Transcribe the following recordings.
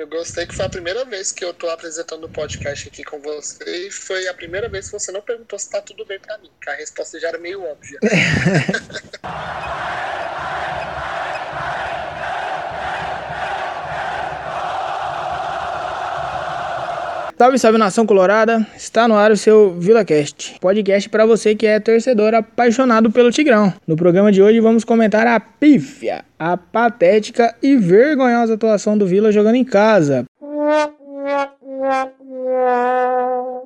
Eu gostei que foi a primeira vez que eu tô apresentando o podcast aqui com você e foi a primeira vez que você não perguntou se tá tudo bem pra mim, que a resposta já era meio óbvia. Salve, salve nação colorada! Está no ar o seu VilaCast, podcast para você que é torcedor apaixonado pelo Tigrão. No programa de hoje vamos comentar a pífia, a patética e vergonhosa atuação do Vila jogando em casa.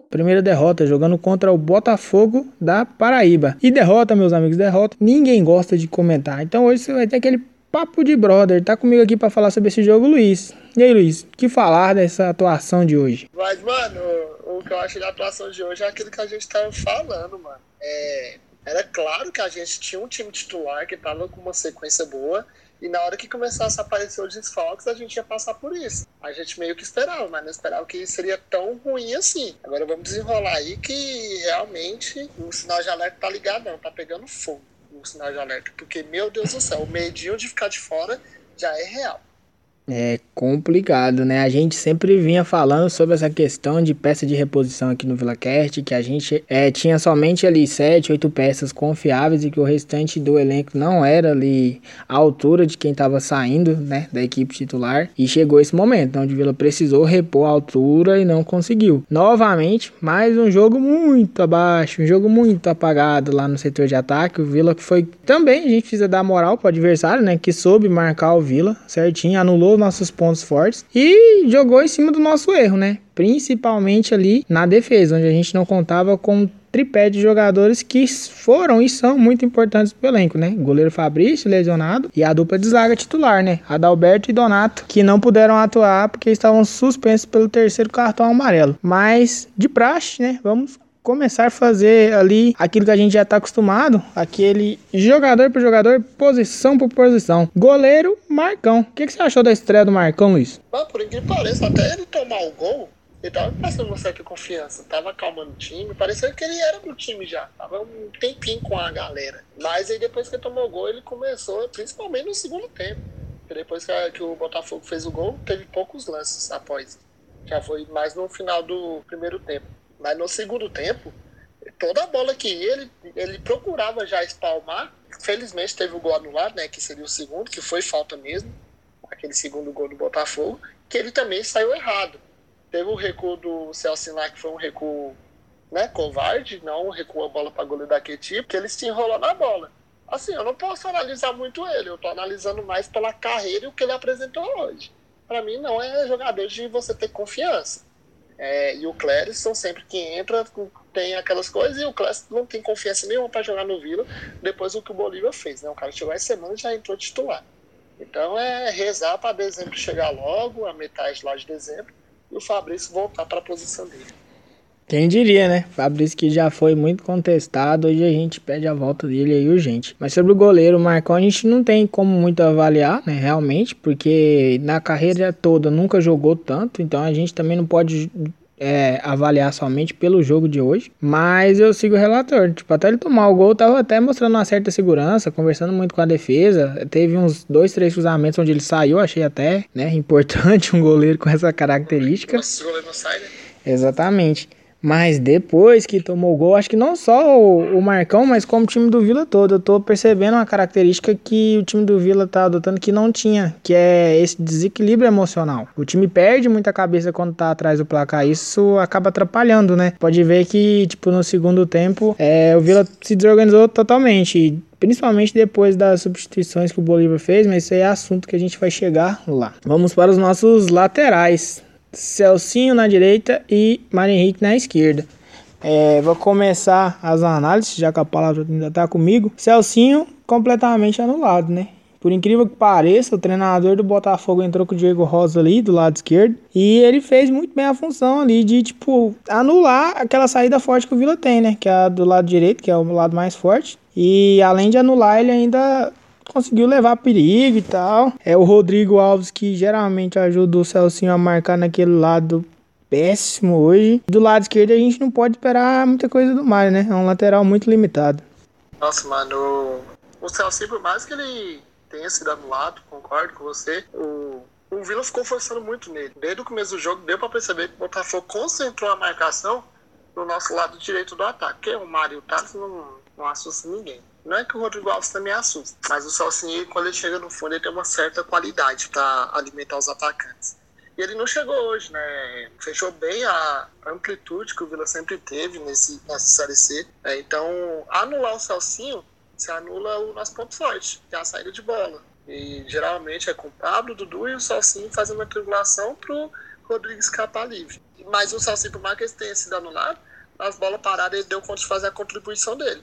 Primeira derrota jogando contra o Botafogo da Paraíba. E derrota, meus amigos, derrota. Ninguém gosta de comentar. Então hoje você vai ter aquele papo de brother. Tá comigo aqui para falar sobre esse jogo, Luiz. E aí, Luiz, que falar dessa atuação de hoje? Mas, mano, o, que eu acho da atuação de hoje é aquilo que a gente tava falando, mano. É, era claro que a gente tinha um time titular que tava com uma sequência boa. E na hora que começasse a aparecer os desfalques, a gente ia passar por isso. A gente meio que esperava, mas não esperava que seria tão ruim assim. Agora vamos desenrolar aí que realmente o sinal de alerta tá ligado, não, tá pegando fogo sinal de alerta. Porque, meu Deus do céu, o medinho de ficar de fora já é real. É complicado, né? A gente sempre vinha falando sobre essa questão de peça de reposição aqui no VilaCast, que a gente é, tinha somente ali 7, 8 peças confiáveis e que o restante do elenco não era ali à altura de quem estava saindo, né, da equipe titular. E chegou esse momento onde o Vila precisou repor a altura e não conseguiu. Novamente, mais um jogo muito abaixo, um jogo muito apagado lá no setor de ataque. O Vila foi também, a gente precisa dar moral pro adversário, né, que soube marcar o Vila certinho, anulou nossos pontos fortes e jogou em cima do nosso erro, né? Principalmente ali na defesa, onde a gente não contava com tripé de jogadores que foram e são muito importantes pro elenco, né? Goleiro Fabrício lesionado e a dupla de zaga titular, né? Adalberto e Donato, que não puderam atuar porque estavam suspensos pelo terceiro cartão amarelo. Mas de praxe, né? Vamos começar a fazer ali aquilo que a gente já está acostumado, aquele jogador por jogador, posição por posição. Goleiro, Marcão. O que, que você achou da estreia do Marcão, Luiz? Mas, por incrível que pareça, até ele tomar o gol, ele tava passando uma certa confiança, tava acalmando o time, parecia que ele era do time já, tava um tempinho com a galera. Mas aí depois que ele tomou o gol, ele começou, principalmente no segundo tempo. Depois que o Botafogo fez o gol, teve poucos lances após. Já foi mais no final do primeiro tempo. Mas no segundo tempo, toda a bola que ia, ele, ele procurava já espalmar. Felizmente teve o gol anulado, né? Que seria o segundo, que foi falta mesmo. Aquele segundo gol do Botafogo, que ele também saiu errado. Teve o recuo do Celso lá, que foi um recuo né, covarde, não recuou a bola para goleiro daquele tipo, que ele se enrolou na bola. Assim, eu não posso analisar muito ele, eu tô analisando mais pela carreira e o que ele apresentou hoje. Para mim, não é jogador de você ter confiança. É, e o Clériston, sempre que entra, tem aquelas coisas, e o Clériston não tem confiança nenhuma para jogar no Vila, depois do que o Bolívar fez. Né? O cara chegou essa semana e já entrou titular. Então é rezar para dezembro chegar logo, a metade lá de dezembro, e o Fabrício voltar para a posição dele. Quem diria, né? Fabrício que já foi muito contestado, hoje a gente pede a volta dele aí urgente. Mas sobre o goleiro, o Marcão, a gente não tem como muito avaliar, né? Realmente, porque na carreira toda nunca jogou tanto, então a gente também não pode é, avaliar somente pelo jogo de hoje. Mas eu sigo o relator. Tipo, até ele tomar o gol, tava até mostrando uma certa segurança, conversando muito com a defesa. Teve uns dois, três cruzamentos onde ele saiu, achei até, né? Importante um goleiro com essa característica. Nossa, o goleiro não sai, né? Exatamente. Mas depois que tomou o gol, acho que não só o, o, Marcão, mas como o time do Vila todo, eu tô percebendo uma característica que o time do Vila tá adotando que não tinha, que é esse desequilíbrio emocional. O time perde muita cabeça quando tá atrás do placar, isso acaba atrapalhando, né? Pode ver que, tipo, no segundo tempo, é, o Vila se desorganizou totalmente principalmente depois das substituições que o Bolívar fez, mas isso aí é assunto que a gente vai chegar lá. Vamos para os nossos laterais. Celcinho na direita e Mário Henrique na esquerda. É, vou começar as análises, já que a palavra ainda está comigo. Celcinho completamente anulado, né? Por incrível que pareça, o treinador do Botafogo entrou com o Diego Rosa ali do lado esquerdo e ele fez muito bem a função ali de, tipo, anular aquela saída forte que o Vila tem, né? Que é a do lado direito, que é o lado mais forte. E além de anular, ele ainda conseguiu levar perigo e tal. É o Rodrigo Alves que geralmente ajuda o Celcinho a marcar naquele lado péssimo hoje. Do lado esquerdo a gente não pode esperar muita coisa do Mário, né? É um lateral muito limitado. Nossa, mano, o Celcinho, por mais que ele tenha sido anulado, concordo com você, o, o Vila ficou forçando muito nele. Desde o começo do jogo, deu para perceber que o Botafogo concentrou a marcação no nosso lado direito do ataque. Porque o Mário Thales não, não assusta ninguém. Não é que o Rodrigo Alves também assusta, mas o Celcinho, quando ele chega no fundo, ele tem uma certa qualidade para alimentar os atacantes. E ele não chegou hoje, né? Fechou bem a amplitude que o Vila sempre teve nesse, nessa Série C. É, então, anular o Celcinho, se anula o nosso ponto forte, que é a saída de bola. E geralmente é com o Pablo, Dudu e o Celcinho fazendo a triangulação pro Rodrigo escapar livre. Mas o Celcinho, por mais que ele tenha sido anulado, nas bolas paradas ele deu conta de fazer a contribuição dele.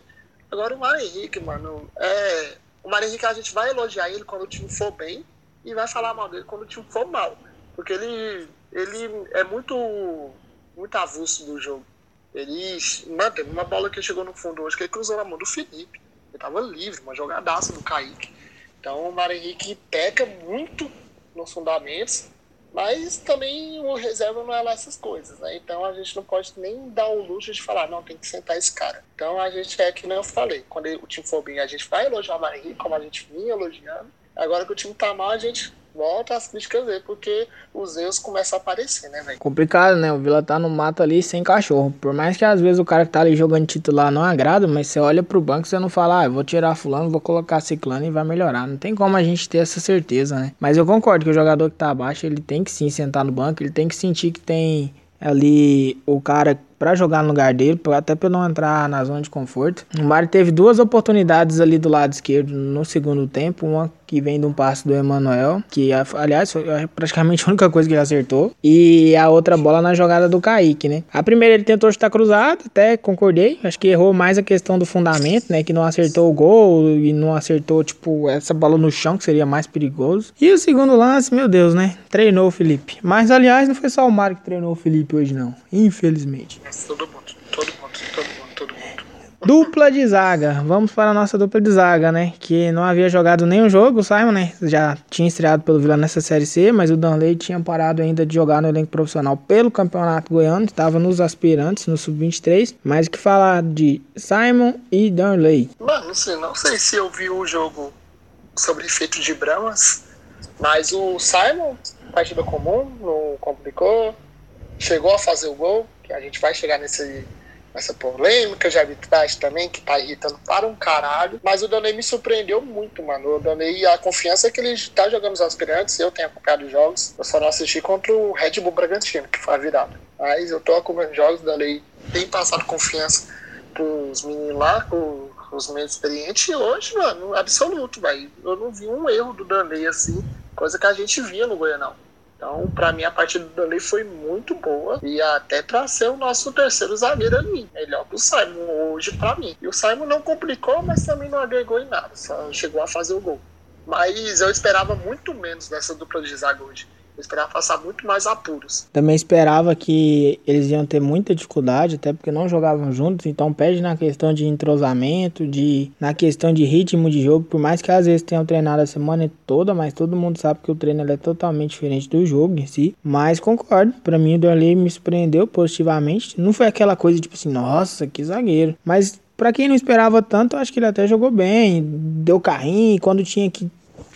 Agora o Mário Henrique, mano, é. O Mário Henrique a gente vai elogiar ele quando o time for bem e vai falar mal dele quando o time for mal. Porque ele, ele é muito, muito avulso do jogo. Ele, mano, teve uma bola que chegou no fundo hoje que ele cruzou na mão do Felipe. Ele tava livre, uma jogadaça do Kaique. Então o Mário Henrique peca muito nos fundamentos mas também o reserva não é lá essas coisas, né? Então a gente não pode nem dar o luxo de falar, não, tem que sentar esse cara. Então a gente é que nem eu falei, quando o time for bem, a gente vai elogiar o Marinho, como a gente vinha elogiando. Agora que o time tá mal, a gente volta as críticas dele, porque os erros começam a aparecer, né, velho? Complicado, né? O Vila tá no mato ali sem cachorro. Por mais que às vezes o cara que tá ali jogando titular não agrada, mas você olha pro banco e você não fala, ah, vou tirar fulano, vou colocar ciclano e vai melhorar. Não tem como a gente ter essa certeza, né? Mas eu concordo que o jogador que tá abaixo, ele tem que sim sentar no banco, ele tem que sentir que tem ali o cara para jogar no lugar dele, até para não entrar na zona de conforto. O Mário teve duas oportunidades ali do lado esquerdo no segundo tempo, uma que vem de um passe do Emanuel, que aliás foi praticamente a única coisa que ele acertou, e a outra bola na jogada do Kaique, né? A primeira ele tentou chutar cruzado, até concordei, acho que errou mais a questão do fundamento, né, que não acertou o gol e não acertou tipo essa bola no chão que seria mais perigoso. E o segundo lance, meu Deus, né? Treinou o Felipe. Mas aliás, não foi só o Mário que treinou o Felipe hoje não, infelizmente. Todo mundo. Dupla de zaga. Vamos para a nossa dupla de zaga, né? Que não havia jogado nenhum jogo, o Simon, né? Já tinha estreado pelo Vila nessa Série C, mas o Danley tinha parado ainda de jogar no elenco profissional pelo Campeonato Goiano, estava nos aspirantes, no Sub-23. Mas o que falar de Simon e Danley? Mano, não sei, não sei se eu vi o jogo sobre efeito de Bramas, mas o Simon, partida comum, não complicou, chegou a fazer o gol, que a gente vai chegar nesse essa polêmica de arbitragem também, que tá irritando para um caralho. Mas o Danei me surpreendeu muito, mano. O Danei, a confiança que ele tá jogando os aspirantes, eu tenho acompanhado os jogos. Eu só não assisti contra o Red Bull Bragantino, que foi a virada. Mas eu tô acompanhando jogos, o Danei tem passado confiança pros meninos lá, os menos experientes. E hoje, mano, absoluto, velho. Eu não vi um erro do Danei assim, coisa que a gente via no Goianão. Então, para mim, a partida Danley foi muito boa e até para ser o nosso terceiro zagueiro ali. Melhor que o Simon hoje para mim. E o Simon não complicou, mas também não agregou em nada, só chegou a fazer o gol. Mas eu esperava muito menos dessa dupla de zaga hoje. Esperava passar muito mais apuros. Também esperava que eles iam ter muita dificuldade, até porque não jogavam juntos, então pede na questão de entrosamento, de na questão de ritmo de jogo, por mais que às vezes tenham treinado a semana toda, mas todo mundo sabe que o treino é totalmente diferente do jogo em si. Mas concordo, para mim o Darley me surpreendeu positivamente. Não foi aquela coisa tipo assim, nossa, que zagueiro, mas para quem não esperava tanto, acho que ele até jogou bem, deu carrinho, quando tinha que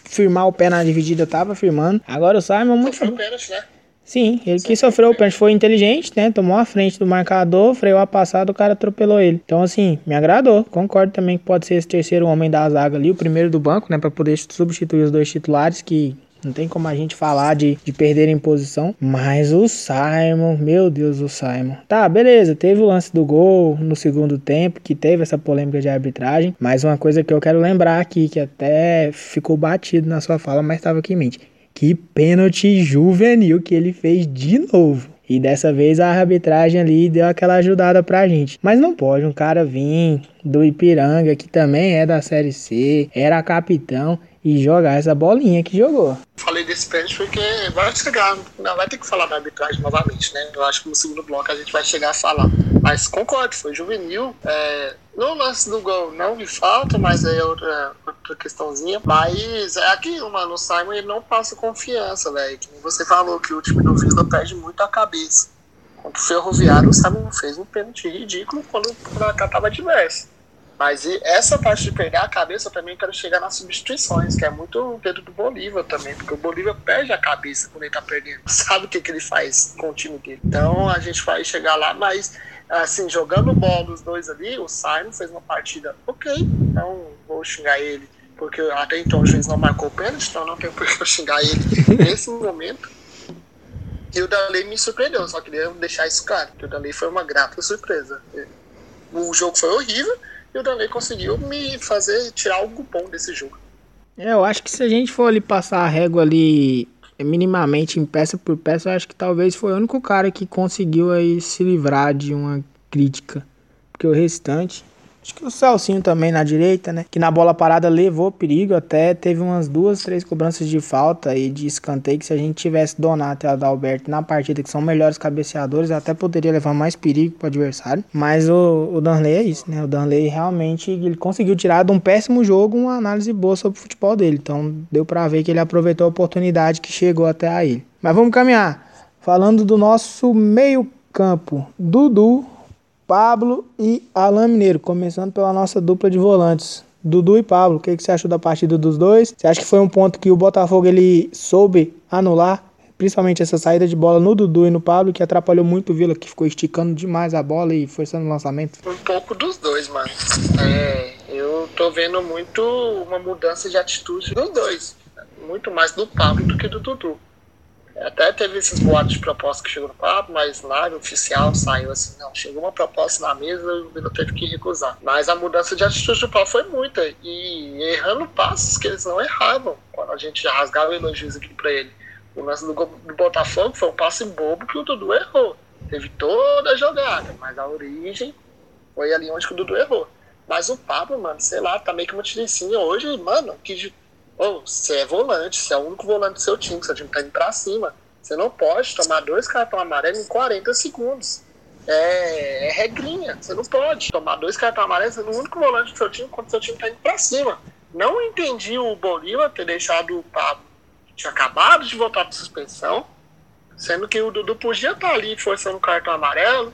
firmar o pé na dividida, tava firmando. Agora o Simon muito. Sofreu pênalti, né? Sim, ele que sofreu o pênalti foi inteligente, né? Tomou a frente do marcador, freou a passada, o cara atropelou ele. Então, assim, me agradou. Concordo também que pode ser esse terceiro homem da zaga ali, o primeiro do banco, né? Pra poder substituir os dois titulares que não tem como a gente falar de, de perder em posição. Mas o Simon, meu Deus, o Simon. Tá, beleza. Teve o lance do gol no segundo tempo, que teve essa polêmica de arbitragem. Mas uma coisa que eu quero lembrar aqui, que até ficou batido na sua fala, mas estava aqui em mente. Que pênalti juvenil que ele fez de novo. E dessa vez a arbitragem ali deu aquela ajudada pra gente. Mas não pode um cara vir do Ipiranga, que também é da Série C, era capitão, e jogar essa bolinha que jogou. Falei desse pênalti porque vai chegar, não vai ter que falar da arbitragem novamente, né? Eu acho que no segundo bloco a gente vai chegar a falar. Mas concordo, foi juvenil. É, no lance do gol não vi falta, mas é outra, outra questãozinha. Mas é aquilo, mano. O Simon ele não passa confiança, velho. Você falou que o time do Vila perde muito a cabeça. Contra o Ferroviário, o Simon fez um pênalti ridículo quando o placar tava diverso. Mas essa parte de perder a cabeça eu também quero chegar nas substituições, que é muito o dedo do Bolívar também, porque o Bolívar perde a cabeça quando ele tá perdendo. Sabe o que, que ele faz com o time dele. Então a gente vai chegar lá, mas assim, jogando bola os dois ali, o Simon fez uma partida ok, então vou xingar ele, porque até então o juiz não marcou o pênalti, então não tem por que eu xingar ele nesse momento. E o Daley me surpreendeu, só queria deixar isso claro, que o Daley foi uma grata surpresa. O jogo foi horrível e o Daley conseguiu me fazer tirar algo bom desse jogo. É, eu acho que se a gente for ali passar a régua ali minimamente em peça por peça, eu acho que talvez foi o único cara que conseguiu aí se livrar de uma crítica. Porque o restante Acho que o Celcinho também na direita, né? Que na bola parada levou perigo até. Teve umas duas, três cobranças de falta e de escanteio. Que se a gente tivesse Donato e Adalberto na partida, que são melhores cabeceadores, até poderia levar mais perigo pro adversário. Mas o, o Danley é isso, né? O Danley realmente ele conseguiu tirar de um péssimo jogo uma análise boa sobre o futebol dele. Então deu para ver que ele aproveitou a oportunidade que chegou até a ele. Mas vamos caminhar. Falando do nosso meio-campo, Dudu Pablo e Alain Mineiro, começando pela nossa dupla de volantes. Dudu e Pablo, o que, que você achou da partida dos dois? Você acha que foi um ponto que o Botafogo ele soube anular, principalmente essa saída de bola no Dudu e no Pablo, que atrapalhou muito o Vila, que ficou esticando demais a bola e forçando o lançamento? Um pouco dos dois, mano. É, eu tô vendo muito uma mudança de atitude dos dois. Muito mais do Pablo do que do Dudu. Até teve esses boatos de proposta que chegou no papo, mas nada oficial saiu assim, não. Chegou uma proposta na mesa e o Vila teve que recusar. Mas a mudança de atitude do Paulo foi muita. E errando passos que eles não erravam. Quando a gente rasgava elogios aqui pra ele. O lance do, do Botafogo foi um passe bobo que o Dudu errou. Teve toda a jogada, mas a origem foi ali onde o Dudu errou. Mas o Pablo, mano, sei lá, tá meio que uma tiricinha hoje, mano, que Oh, você é volante, você é o único volante do seu time, seu time tá indo pra cima. Você não pode tomar dois cartões amarelos em 40 segundos. É, é, regrinha. Você não pode tomar dois cartões amarelos sendo o único volante do seu time quando seu time tá indo pra cima. Não entendi o Bolívar ter deixado o Pablo, tinha acabado de voltar de suspensão, sendo que o Dudu podia estar tá ali forçando o cartão amarelo.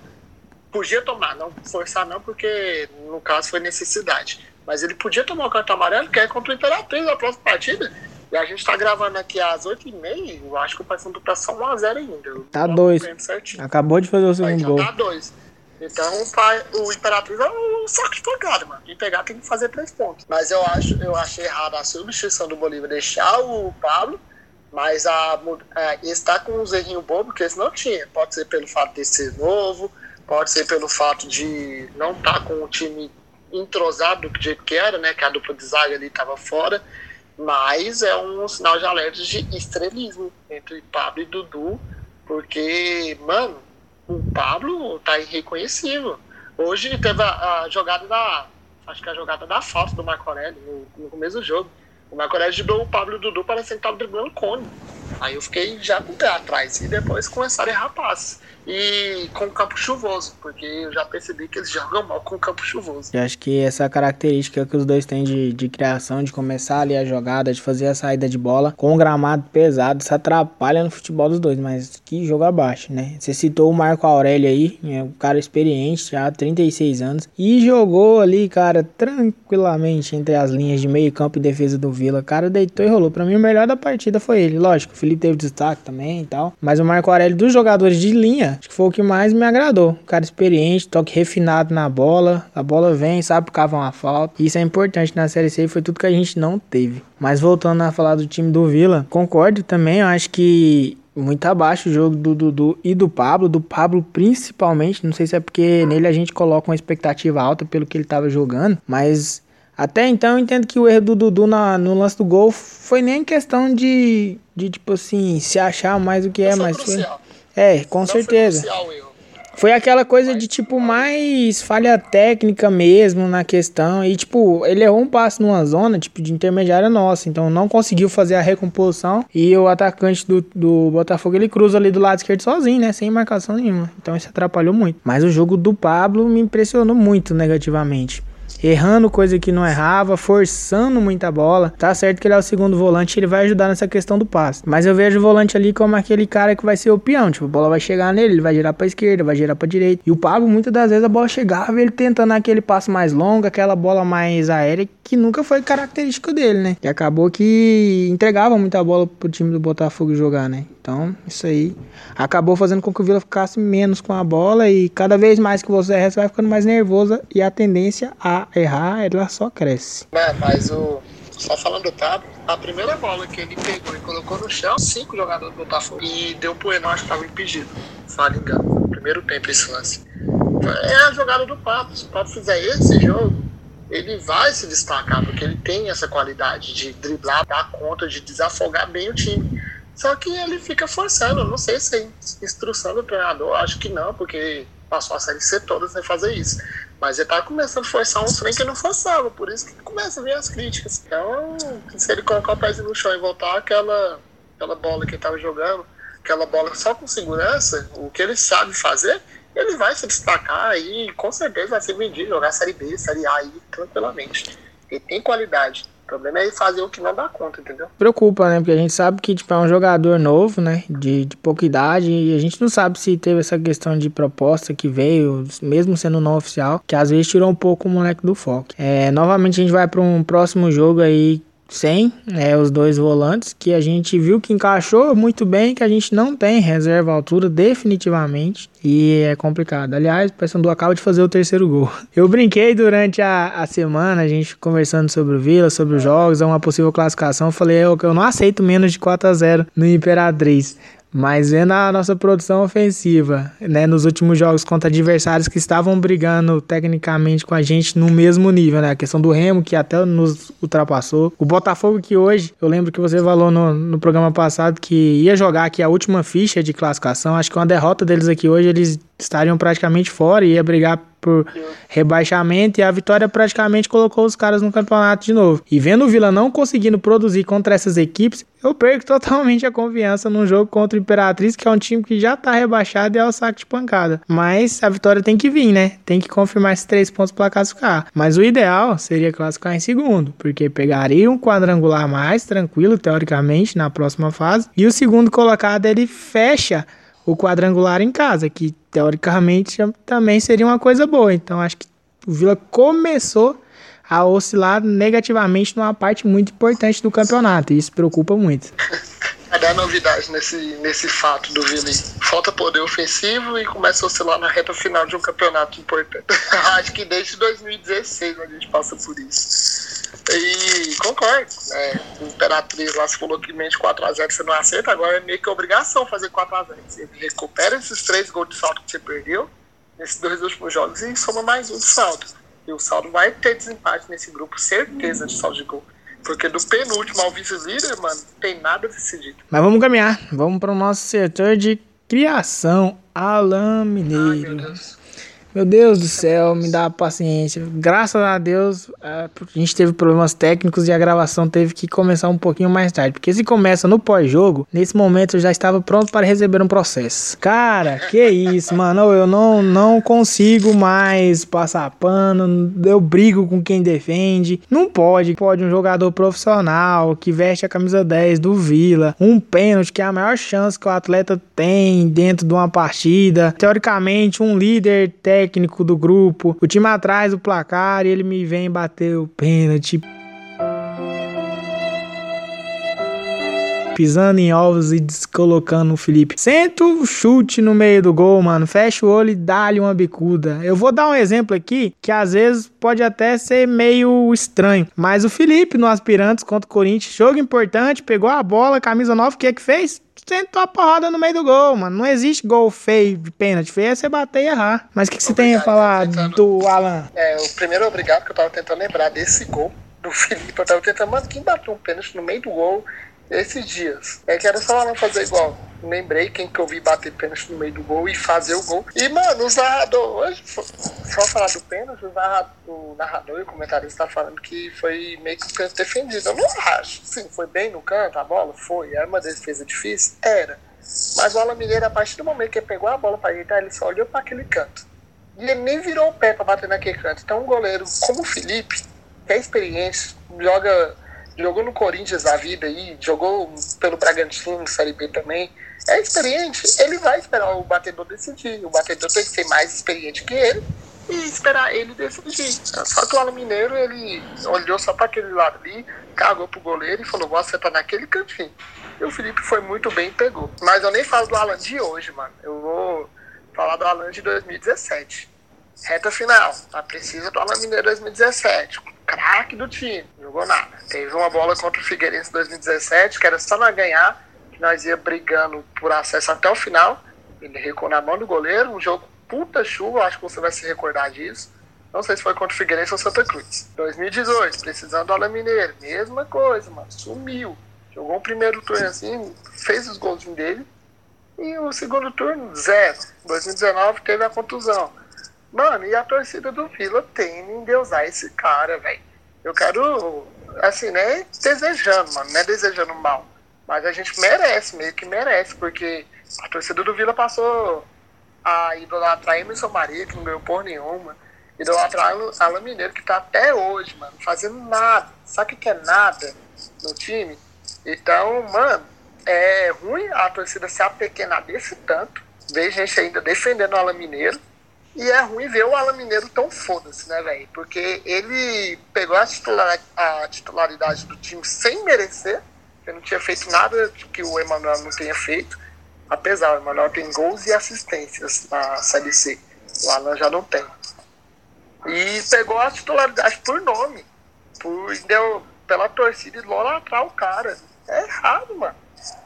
Podia tomar, não forçar não, porque no caso foi necessidade. Mas ele podia tomar o cartão amarelo, que é contra o Imperatriz na próxima partida. E a gente tá gravando aqui às 8h30, eu acho que o Paysandu tá só 1x0 ainda. Tá 2. Acabou de fazer o segundo gol. Tá 2. Então o, Imperatriz é um saco de pancada, mano. Quem pegar tem que fazer 3 pontos. Mas eu acho, eu achei errado a substituição do Bolívar deixar o Pablo, mas a, a, está com uns errinhos bobos que eles não tinham. Pode ser pelo fato de ser novo, pode ser pelo fato de não estar tá com o time entrosado do jeito que era, né? Que a dupla de zaga ali estava fora. Mas é um sinal de alerta de estrelismo entre Pablo e Dudu, porque, mano, o Pablo tá irreconhecível. Hoje teve a, a jogada da. Acho que a jogada da falta do Marco no, no começo do jogo. O Marco Aurélio driblou o Pablo e o Dudu parecendo que tava driblando cone. Aí eu fiquei já com o pé atrás. E depois começaram a errar passes e com campo chuvoso, porque eu já percebi que eles jogam mal com campo chuvoso. Eu acho que essa característica que os dois têm de, de criação, de começar ali a jogada, de fazer a saída de bola com um gramado pesado, isso atrapalha no futebol dos dois, mas que jogo abaixo, né? Você citou o Marco Aurélio aí, é um cara experiente, já 36 anos, e jogou ali, cara, tranquilamente entre as linhas de meio campo e defesa do Vila. Cara, deitou e rolou. Pra mim, o melhor da partida foi ele. Lógico, o Felipe teve destaque também e tal, mas o Marco Aurélio dos jogadores de linha acho que foi o que mais me agradou. Cara experiente, toque refinado na bola, a bola vem, sabe cavar uma falta. Isso é importante na Série C e foi tudo que a gente não teve. Mas voltando a falar do time do Vila, concordo também, eu acho que muito abaixo o jogo do Dudu e do Pablo, do Pablo principalmente, não sei se é porque nele a gente coloca uma expectativa alta pelo que ele estava jogando, mas até então eu entendo que o erro do Dudu na, no lance do gol foi nem questão de, de tipo assim, se achar mais do que é, mas foi, é, com não certeza. Foi aquela coisa de tipo mais falha técnica mesmo na questão. E tipo, ele errou um passe numa zona, tipo, de intermediária nossa. Então não conseguiu fazer a recomposição. E o atacante do, do Botafogo ele cruza ali do lado esquerdo sozinho, né? Sem marcação nenhuma. Então isso atrapalhou muito. Mas o jogo do Pablo me impressionou muito negativamente. Errando coisa que não errava, forçando muita bola. Tá certo que ele é o segundo volante, ele vai ajudar nessa questão do passe. Mas eu vejo o volante ali como aquele cara que vai ser o peão. Tipo, a bola vai chegar nele, ele vai girar pra esquerda, vai girar pra direita. E o Pablo, muitas das vezes, a bola chegava ele tentando aquele passe mais longo, aquela bola mais aérea, que nunca foi característico dele, né? E acabou que entregava muita bola pro time do Botafogo jogar, né? Então, isso aí acabou fazendo com que o Vila ficasse menos com a bola e cada vez mais que você erra, você vai ficando mais nervosa e a tendência a errar, ela só cresce. É, mas o só falando do Pablo, a primeira bola que ele pegou e colocou no chão, cinco jogadores do Botafogo e deu pro Enorme que estava impedido. Fala engano. Primeiro tempo esse lance. É a jogada do Pablo. Se o Pablo fizer esse jogo, ele vai se destacar, porque ele tem essa qualidade de driblar, dar conta, de desafogar bem o time. Só que ele fica forçando, não sei se é instrução do treinador, acho que não, porque passou a série C toda sem fazer isso. Mas ele tá começando a forçar um trem que não forçava, por isso que começa a vir as críticas. Então, se ele colocar o pezinho no chão e voltar aquela, aquela bola que ele tava jogando, aquela bola só com segurança, o que ele sabe fazer, ele vai se destacar e com certeza vai ser vendido, jogar Série B, Série A aí tranquilamente. Ele tem qualidade. O problema é ele fazer o que não dá conta, entendeu? Preocupa, né? Porque a gente sabe que tipo, é um jogador novo, né? De, de pouca idade. E a gente não sabe se teve essa questão de proposta que veio, mesmo sendo não oficial, que às vezes tirou um pouco o moleque do foco. É, novamente a gente vai para um próximo jogo aí sem é, os dois volantes, que a gente viu que encaixou muito bem, que a gente não tem reserva altura definitivamente, e é complicado. Aliás, o Paysandu acaba de fazer o terceiro gol. Eu brinquei durante a, a semana, a gente conversando sobre o Vila, sobre os jogos, uma possível classificação, falei eu, que eu não aceito menos de 4 a 0 no Imperatriz. Mas vendo a nossa produção ofensiva, né, nos últimos jogos contra adversários que estavam brigando tecnicamente com a gente no mesmo nível, né? A questão do Remo, que até nos ultrapassou. O Botafogo, que hoje, eu lembro que você falou no, no programa passado que ia jogar aqui a última ficha de classificação. Acho que uma derrota deles aqui hoje, eles estariam praticamente fora e ia brigar por rebaixamento e a vitória praticamente colocou os caras no campeonato de novo. E vendo o Vila não conseguindo produzir contra essas equipes, eu perco totalmente a confiança num jogo contra o Imperatriz, que é um time que já tá rebaixado e é o saco de pancada. Mas a vitória tem que vir, né? Tem que confirmar esses três pontos para classificar. Mas o ideal seria classificar em segundo, porque pegaria um quadrangular mais tranquilo, teoricamente, na próxima fase. E o segundo colocado ele fecha o quadrangular em casa, que teoricamente também seria uma coisa boa. Então acho que o Vila começou a oscilar negativamente numa parte muito importante do campeonato, e isso preocupa muito. Cadê a novidade nesse, nesse fato do Vila? Falta poder ofensivo e começa a oscilar na reta final de um campeonato importante. acho que desde 2016 a gente passa por isso. E concordo. Né? O Imperatriz lá se falou que mente 4x0 você não aceita, agora é meio que obrigação fazer 4x0. Você recupera esses três gols de salto que você perdeu nesses dois últimos jogos e soma mais um de saldo. E o saldo vai ter desempate nesse grupo, certeza de saldo de gol. Porque do penúltimo ao vice-líder, mano, tem nada decidido. Mas vamos caminhar. Vamos para o nosso setor de criação. Alan Mineiro. Ai, meu Deus. Meu Deus do céu, me dá paciência. Graças a Deus, a gente teve problemas técnicos e a gravação teve que começar um pouquinho mais tarde. Porque se começa no pós-jogo, nesse momento eu já estava pronto para receber um processo. Cara, que isso, mano. Eu não, não consigo mais passar pano. Eu brigo com quem defende. Não pode. Pode um jogador profissional que veste a camisa 10 do Vila. Um pênalti, que é a maior chance que o atleta tem dentro de uma partida. Teoricamente, um líder técnico técnico do grupo, o time atrás do placar e ele me vem bater o pênalti. pisando em ovos e descolocando o Felipe. Senta o chute no meio do gol, mano. Fecha o olho e dá-lhe uma bicuda. Eu vou dar um exemplo aqui que às vezes pode até ser meio estranho. Mas o Felipe no Aspirantes contra o Corinthians, jogo importante, pegou a bola, camisa nova, o que é que fez? Sentou a porrada no meio do gol, mano. Não existe gol feio de pênalti. Feio é você bater e errar. Mas o que, que você tem a falar do Alan? É, o primeiro obrigado que eu tava tentando lembrar desse gol do Felipe. Eu tava tentando, mano, quem bateu um pênalti no meio do gol esses dias. É que era só Alan fazer igual. Lembrei quem que eu vi bater pênalti no meio do gol e fazer o gol. E, mano, os narradores, só falar do pênalti, o narrador, e o comentarista tá falando que foi meio que o canto defendido. Eu não acho. Sim, foi bem no canto a bola? Foi. Era uma defesa difícil? Era. Mas o Alan Mineiro, a partir do momento que ele pegou a bola para ajeitar, ele só olhou para aquele canto. E ele nem virou o pé pra bater naquele canto. Então um goleiro como o Felipe, que é experiente, joga, jogou no Corinthians a vida aí, jogou pelo Bragantino, Série B também, é experiente, ele vai esperar o batedor decidir. O batedor tem que ser mais experiente que ele e esperar ele decidir. Só que o Alan Mineiro, ele olhou só para aquele lado ali, cagou pro goleiro e falou, vou acertar naquele cantinho. E o Felipe foi muito bem e pegou. Mas eu nem falo do Alan de hoje, mano. Eu vou falar do Alan de 2017. Reta final. A precisa do Alan Mineiro 2017. Craque do time. Jogou nada. Teve uma bola contra o Figueirense 2017, que era só nós ganhar, que nós ia brigando por acesso até o final. Ele recuou na mão do goleiro. Um jogo puta chuva, acho que você vai se recordar disso. Não sei se foi contra o Figueirense ou Santa Cruz. 2018, precisando do Alan Mineiro. Mesma coisa, mano. Sumiu. Jogou o primeiro turno assim, fez os golzinhos dele. E o segundo turno, zero. 2019 teve a contusão. Mano, e a torcida do Vila tem em endeusar esse cara, velho. Eu quero, assim, né? Desejando, mano, não é desejando mal. Mas a gente merece, meio que merece, porque a torcida do Vila passou a idolatrar Emerson Maria, que não ganhou por nenhuma. Idolatrar Alan Mineiro, que tá até hoje, mano, fazendo nada. Sabe o que é nada no time? Então, mano, é ruim a torcida se apequenar desse tanto. Ver gente ainda defendendo o Alan Mineiro. E é ruim ver o Alan Mineiro tão foda-se, né, velho? Porque ele pegou a, titular, a titularidade do time sem merecer. Ele não tinha feito nada que o Emanuel não tenha feito. Apesar, o Emanuel tem gols e assistências na Série C. O Alan já não tem. E pegou a titularidade por nome. Por, deu, pela torcida idolatrar o cara. É errado, mano.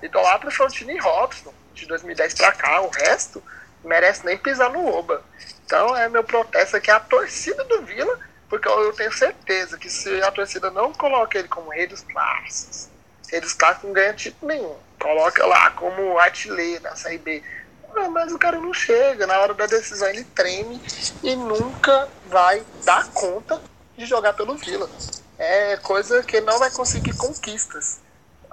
Idolatra o Tini Robson, de 2010 pra cá. O resto merece nem pisar no Oba. Então é meu protesto aqui a torcida do Vila, porque eu tenho certeza que se a torcida não coloca ele como rei dos clássicos, rei dos clássicos não ganha título nenhum. Coloca lá como artilheiro da Série B. Não, mas o cara não chega, na hora da decisão ele treme e nunca vai dar conta de jogar pelo Vila. É coisa que ele não vai conseguir conquistas.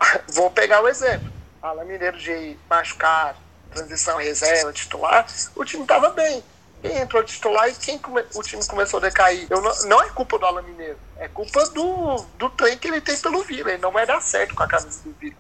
Vou pegar o exemplo. Alan Mineiro de machucar, transição reserva, titular, o time estava bem. Quem entrou titular e quem come... o time começou a decair? Eu não, não é culpa do Alan Mineiro, é culpa do, do trem que ele tem pelo Vila. Ele não vai dar certo com a camisa do Vila.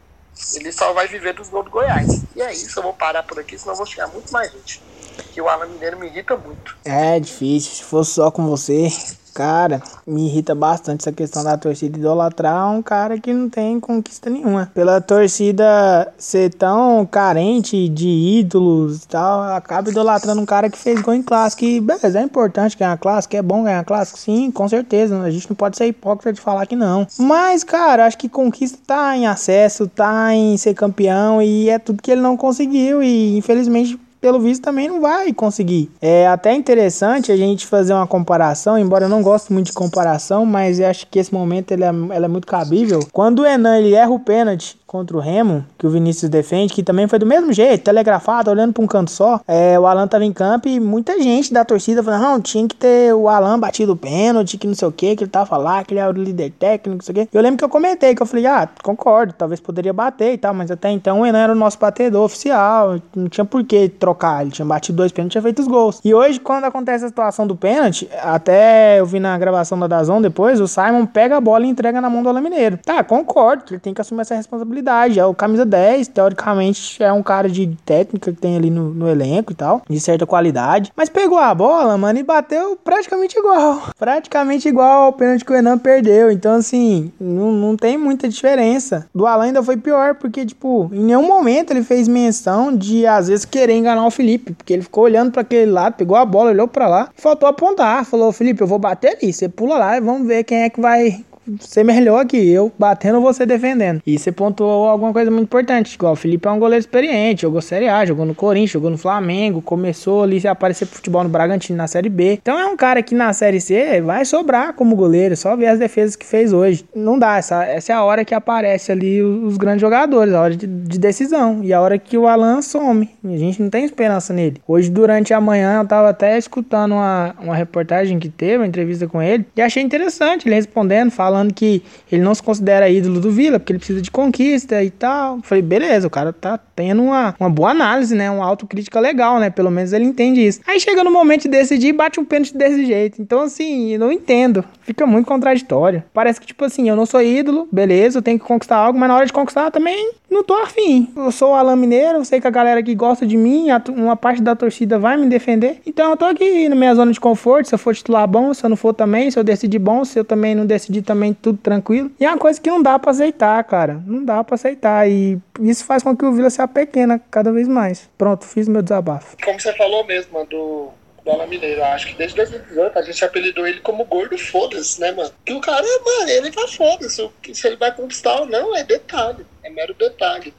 Ele só vai viver dos gols do Goiás. E é isso, eu vou parar por aqui, senão eu vou chegar muito mais gente. Que o Alan Mineiro me irrita muito. É difícil, se fosse só com você, Cara, me irrita bastante essa questão da torcida idolatrar um cara que não tem conquista nenhuma. Pela torcida ser tão carente de ídolos e tal, acaba idolatrando um cara que fez gol em clássico. E beleza, é importante ganhar clássico, é bom ganhar clássico, sim, com certeza. A gente não pode ser hipócrita de falar que não. Mas, cara, acho que conquista tá em acesso, tá em ser campeão e é tudo que ele não conseguiu. E infelizmente pelo visto também não vai conseguir. É até interessante a gente fazer uma comparação, embora eu não goste muito de comparação, mas eu acho que esse momento ele é, ela é muito cabível. Quando o Enan ele erra o pênalti contra o Remo, que o Vinícius defende, que também foi do mesmo jeito, telegrafado, olhando para um canto só. É, o Alan tava em campo e muita gente da torcida falando, não, tinha que ter o Alan batido o pênalti, que não sei o que, que ele tava lá, que ele era o líder técnico, não sei o que. Eu lembro que eu comentei, que eu falei, ah, concordo, talvez poderia bater e tal, mas até então o Enan era o nosso batedor oficial, não tinha por que trocar, ele tinha batido dois pênaltis, tinha feito os gols. E hoje, quando acontece a situação do pênalti, até eu vi na gravação da Dazon depois, o Simon pega a bola e entrega na mão do Alan Mineiro. Tá, concordo, ele tem que assumir essa responsabilidade é o camisa 10, teoricamente é um cara de técnica que tem ali no, no elenco e tal, de certa qualidade. Mas pegou a bola, mano, e bateu praticamente igual. Praticamente igual ao pênalti que o Enan perdeu. Então, assim, não, não tem muita diferença. Do Alan ainda foi pior, porque, tipo, em nenhum momento ele fez menção de, às vezes, querer enganar o Felipe. Porque ele ficou olhando para aquele lado, pegou a bola, olhou para lá, faltou apontar. Falou, Felipe, eu vou bater ali, você pula lá e vamos ver quem é que vai ser melhor que eu batendo você defendendo. E você pontuou alguma coisa muito importante. Igual o Felipe é um goleiro experiente, jogou Série A, jogou no Corinthians, jogou no Flamengo, começou ali a aparecer pro futebol no Bragantino na Série B. Então é um cara que na Série C vai sobrar como goleiro, só ver as defesas que fez hoje. Não dá, essa, essa é a hora que aparece ali os, os grandes jogadores, a hora de, de, decisão. E a hora que o Alan some. A gente não tem esperança nele. Hoje, durante a manhã, eu tava até escutando uma, uma reportagem que teve, uma entrevista com ele, e achei interessante ele respondendo, falando falando que ele não se considera ídolo do Vila, porque ele precisa de conquista e tal. Falei, beleza, o cara tá tendo uma, uma boa análise, né? Uma autocrítica legal, né? Pelo menos ele entende isso. Aí chega no momento de decidir e bate um pênalti desse jeito. Então, assim, eu não entendo. Fica muito contraditório. Parece que, tipo assim, eu não sou ídolo, beleza, eu tenho que conquistar algo, mas na hora de conquistar também não tô afim. Eu sou o Alain Mineiro, eu sei que a galera que gosta de mim, uma parte da torcida vai me defender. Então eu tô aqui na minha zona de conforto. Se eu for titular bom, se eu não for também, se eu decidir bom, se eu também não decidir também, tudo tranquilo. E é uma coisa que não dá para aceitar, cara. Não dá para aceitar. E isso faz com que o Vila se apequena cada vez mais. Pronto, fiz meu desabafo. Como você falou mesmo, do Bola Mineiro. Acho que desde 2018 a gente apelidou ele como gordo foda-se, né, mano? Que o cara, mano, ele tá foda-se. Se ele vai conquistar ou não é detalhe. É mero detalhe.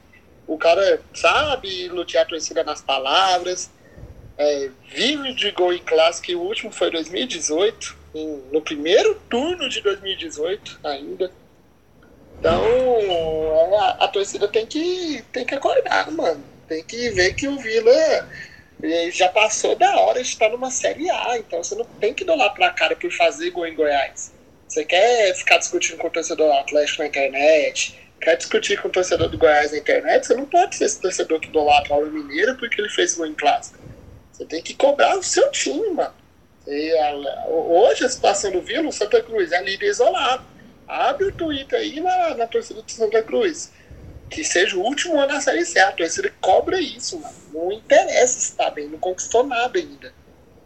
O cara sabe lutear a torcida nas palavras. É, vive de gol em clássico. O último foi 2018. Em, no primeiro turno de 2018 ainda. Então a, a torcida tem que, tem que acordar, mano. Tem que ver que o Vila já passou da hora de estar numa Série A, então você não tem que idolatrar a cara por fazer gol em Goiás. Você quer ficar discutindo com o torcedor do Atlético na internet, quer discutir com o torcedor do Goiás na internet, você não pode ser esse torcedor que idolatra o Mineiro porque ele fez gol em clássico. Você tem que cobrar o seu time, mano. A, hoje a situação do Vila, Santa Cruz é líder isolado. Abre o Twitter aí na, na torcida do Santa Cruz que seja o último ano da Série C. A torcida cobra isso, mano. Não interessa se tá bem, não conquistou nada ainda.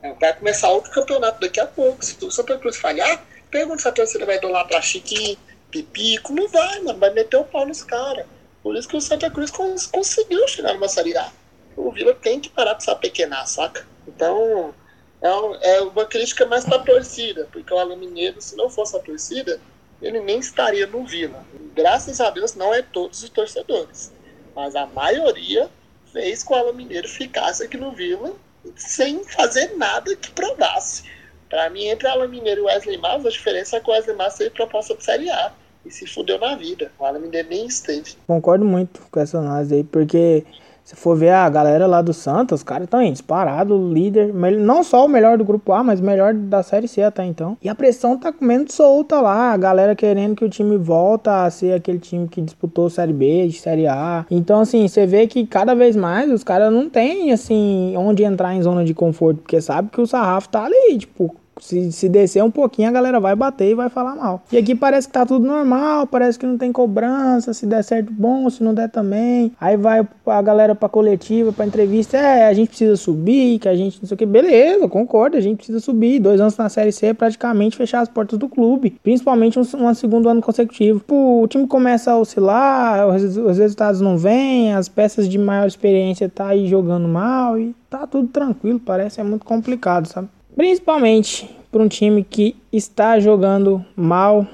É, vai começar outro campeonato daqui a pouco. Se o Santa Cruz falhar, pergunta se a torcida vai idolatrar Chiquinho, Pipico. Não vai, mano. Vai meter o pau nos caras. Por isso que o Santa Cruz cons conseguiu chegar numa Série A. O Vila tem que parar de se apequenar, saca? Então, é, um, é uma crítica mais pra torcida, porque o Alan Mineiro, se não fosse a torcida, ele nem estaria no Vila. Graças a Deus, não é todos os torcedores, mas a maioria fez com o Alan Mineiro ficasse aqui no Vila sem fazer nada que provasse. Para mim, entre Alan Mineiro e Wesley Matos, a diferença é que o Wesley Matos teve proposta de Série A e se fudeu na vida. O Alan Mineiro nem esteve. Concordo muito com essa análise aí, porque se for ver a galera lá do Santos, os caras estão aí, disparado, líder, não só o melhor do grupo A, mas o melhor da Série C até então. E a pressão tá comendo solta lá, a galera querendo que o time volta a ser aquele time que disputou Série B, Série A. Então, assim, você vê que cada vez mais os caras não tem, assim, onde entrar em zona de conforto, porque sabe que o sarrafo tá ali, tipo, se, se descer um pouquinho, a galera vai bater e vai falar mal. E aqui parece que tá tudo normal, parece que não tem cobrança, se der certo, bom, se não der também. Aí vai a galera pra coletiva, pra entrevista, é, a gente precisa subir, que a gente não sei o que. Beleza, concordo, a gente precisa subir. Dois anos na Série C é praticamente fechar as portas do clube, principalmente um, um segundo ano consecutivo. Pô, o time começa a oscilar, os, os resultados não vêm, as peças de maior experiência tá aí jogando mal e tá tudo tranquilo, parece é muito complicado, sabe? Principalmente para um time que está jogando mal,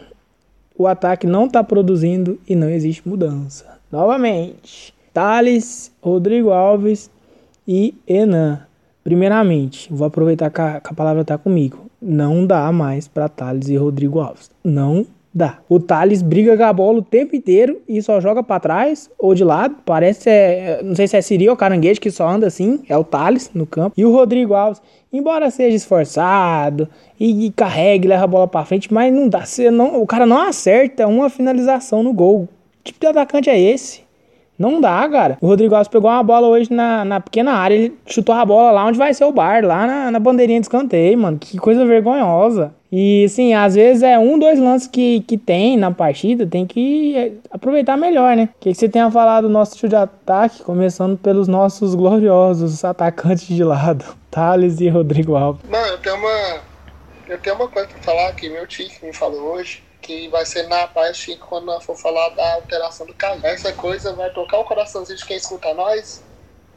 o ataque não está produzindo e não existe mudança. Novamente, Thales, Rodrigo Alves e Enan. Primeiramente, vou aproveitar que a, que a palavra está comigo. Não dá mais para Thales e Rodrigo Alves. Não Dá. O Thales briga com a bola o tempo inteiro e só joga para trás ou de lado. Parece, é, não sei se é Siri ou Caranguejo que só anda assim. É o Thales no campo. E o Rodrigo Alves, embora seja esforçado e, e carregue, leva a bola para frente, mas não dá. Não, o cara não acerta uma finalização no gol. Que tipo de atacante é esse? Não dá, cara. O Rodrigo Alves pegou uma bola hoje na, na pequena área, ele chutou a bola lá onde vai ser o bar, lá na, na bandeirinha de escanteio, mano. Que coisa vergonhosa. E assim, às vezes é um, dois lances que, que tem na partida, tem que é, aproveitar melhor, né? O que, que você tenha falado do nosso tio de ataque, começando pelos nossos gloriosos atacantes de lado, Thales e Rodrigo Alves. Mano, eu tenho uma. Eu tenho uma coisa pra falar que meu tio me falou hoje que vai ser na parte quando nós for falar da alteração do caminho. Essa coisa vai tocar o coraçãozinho de quem escuta nós.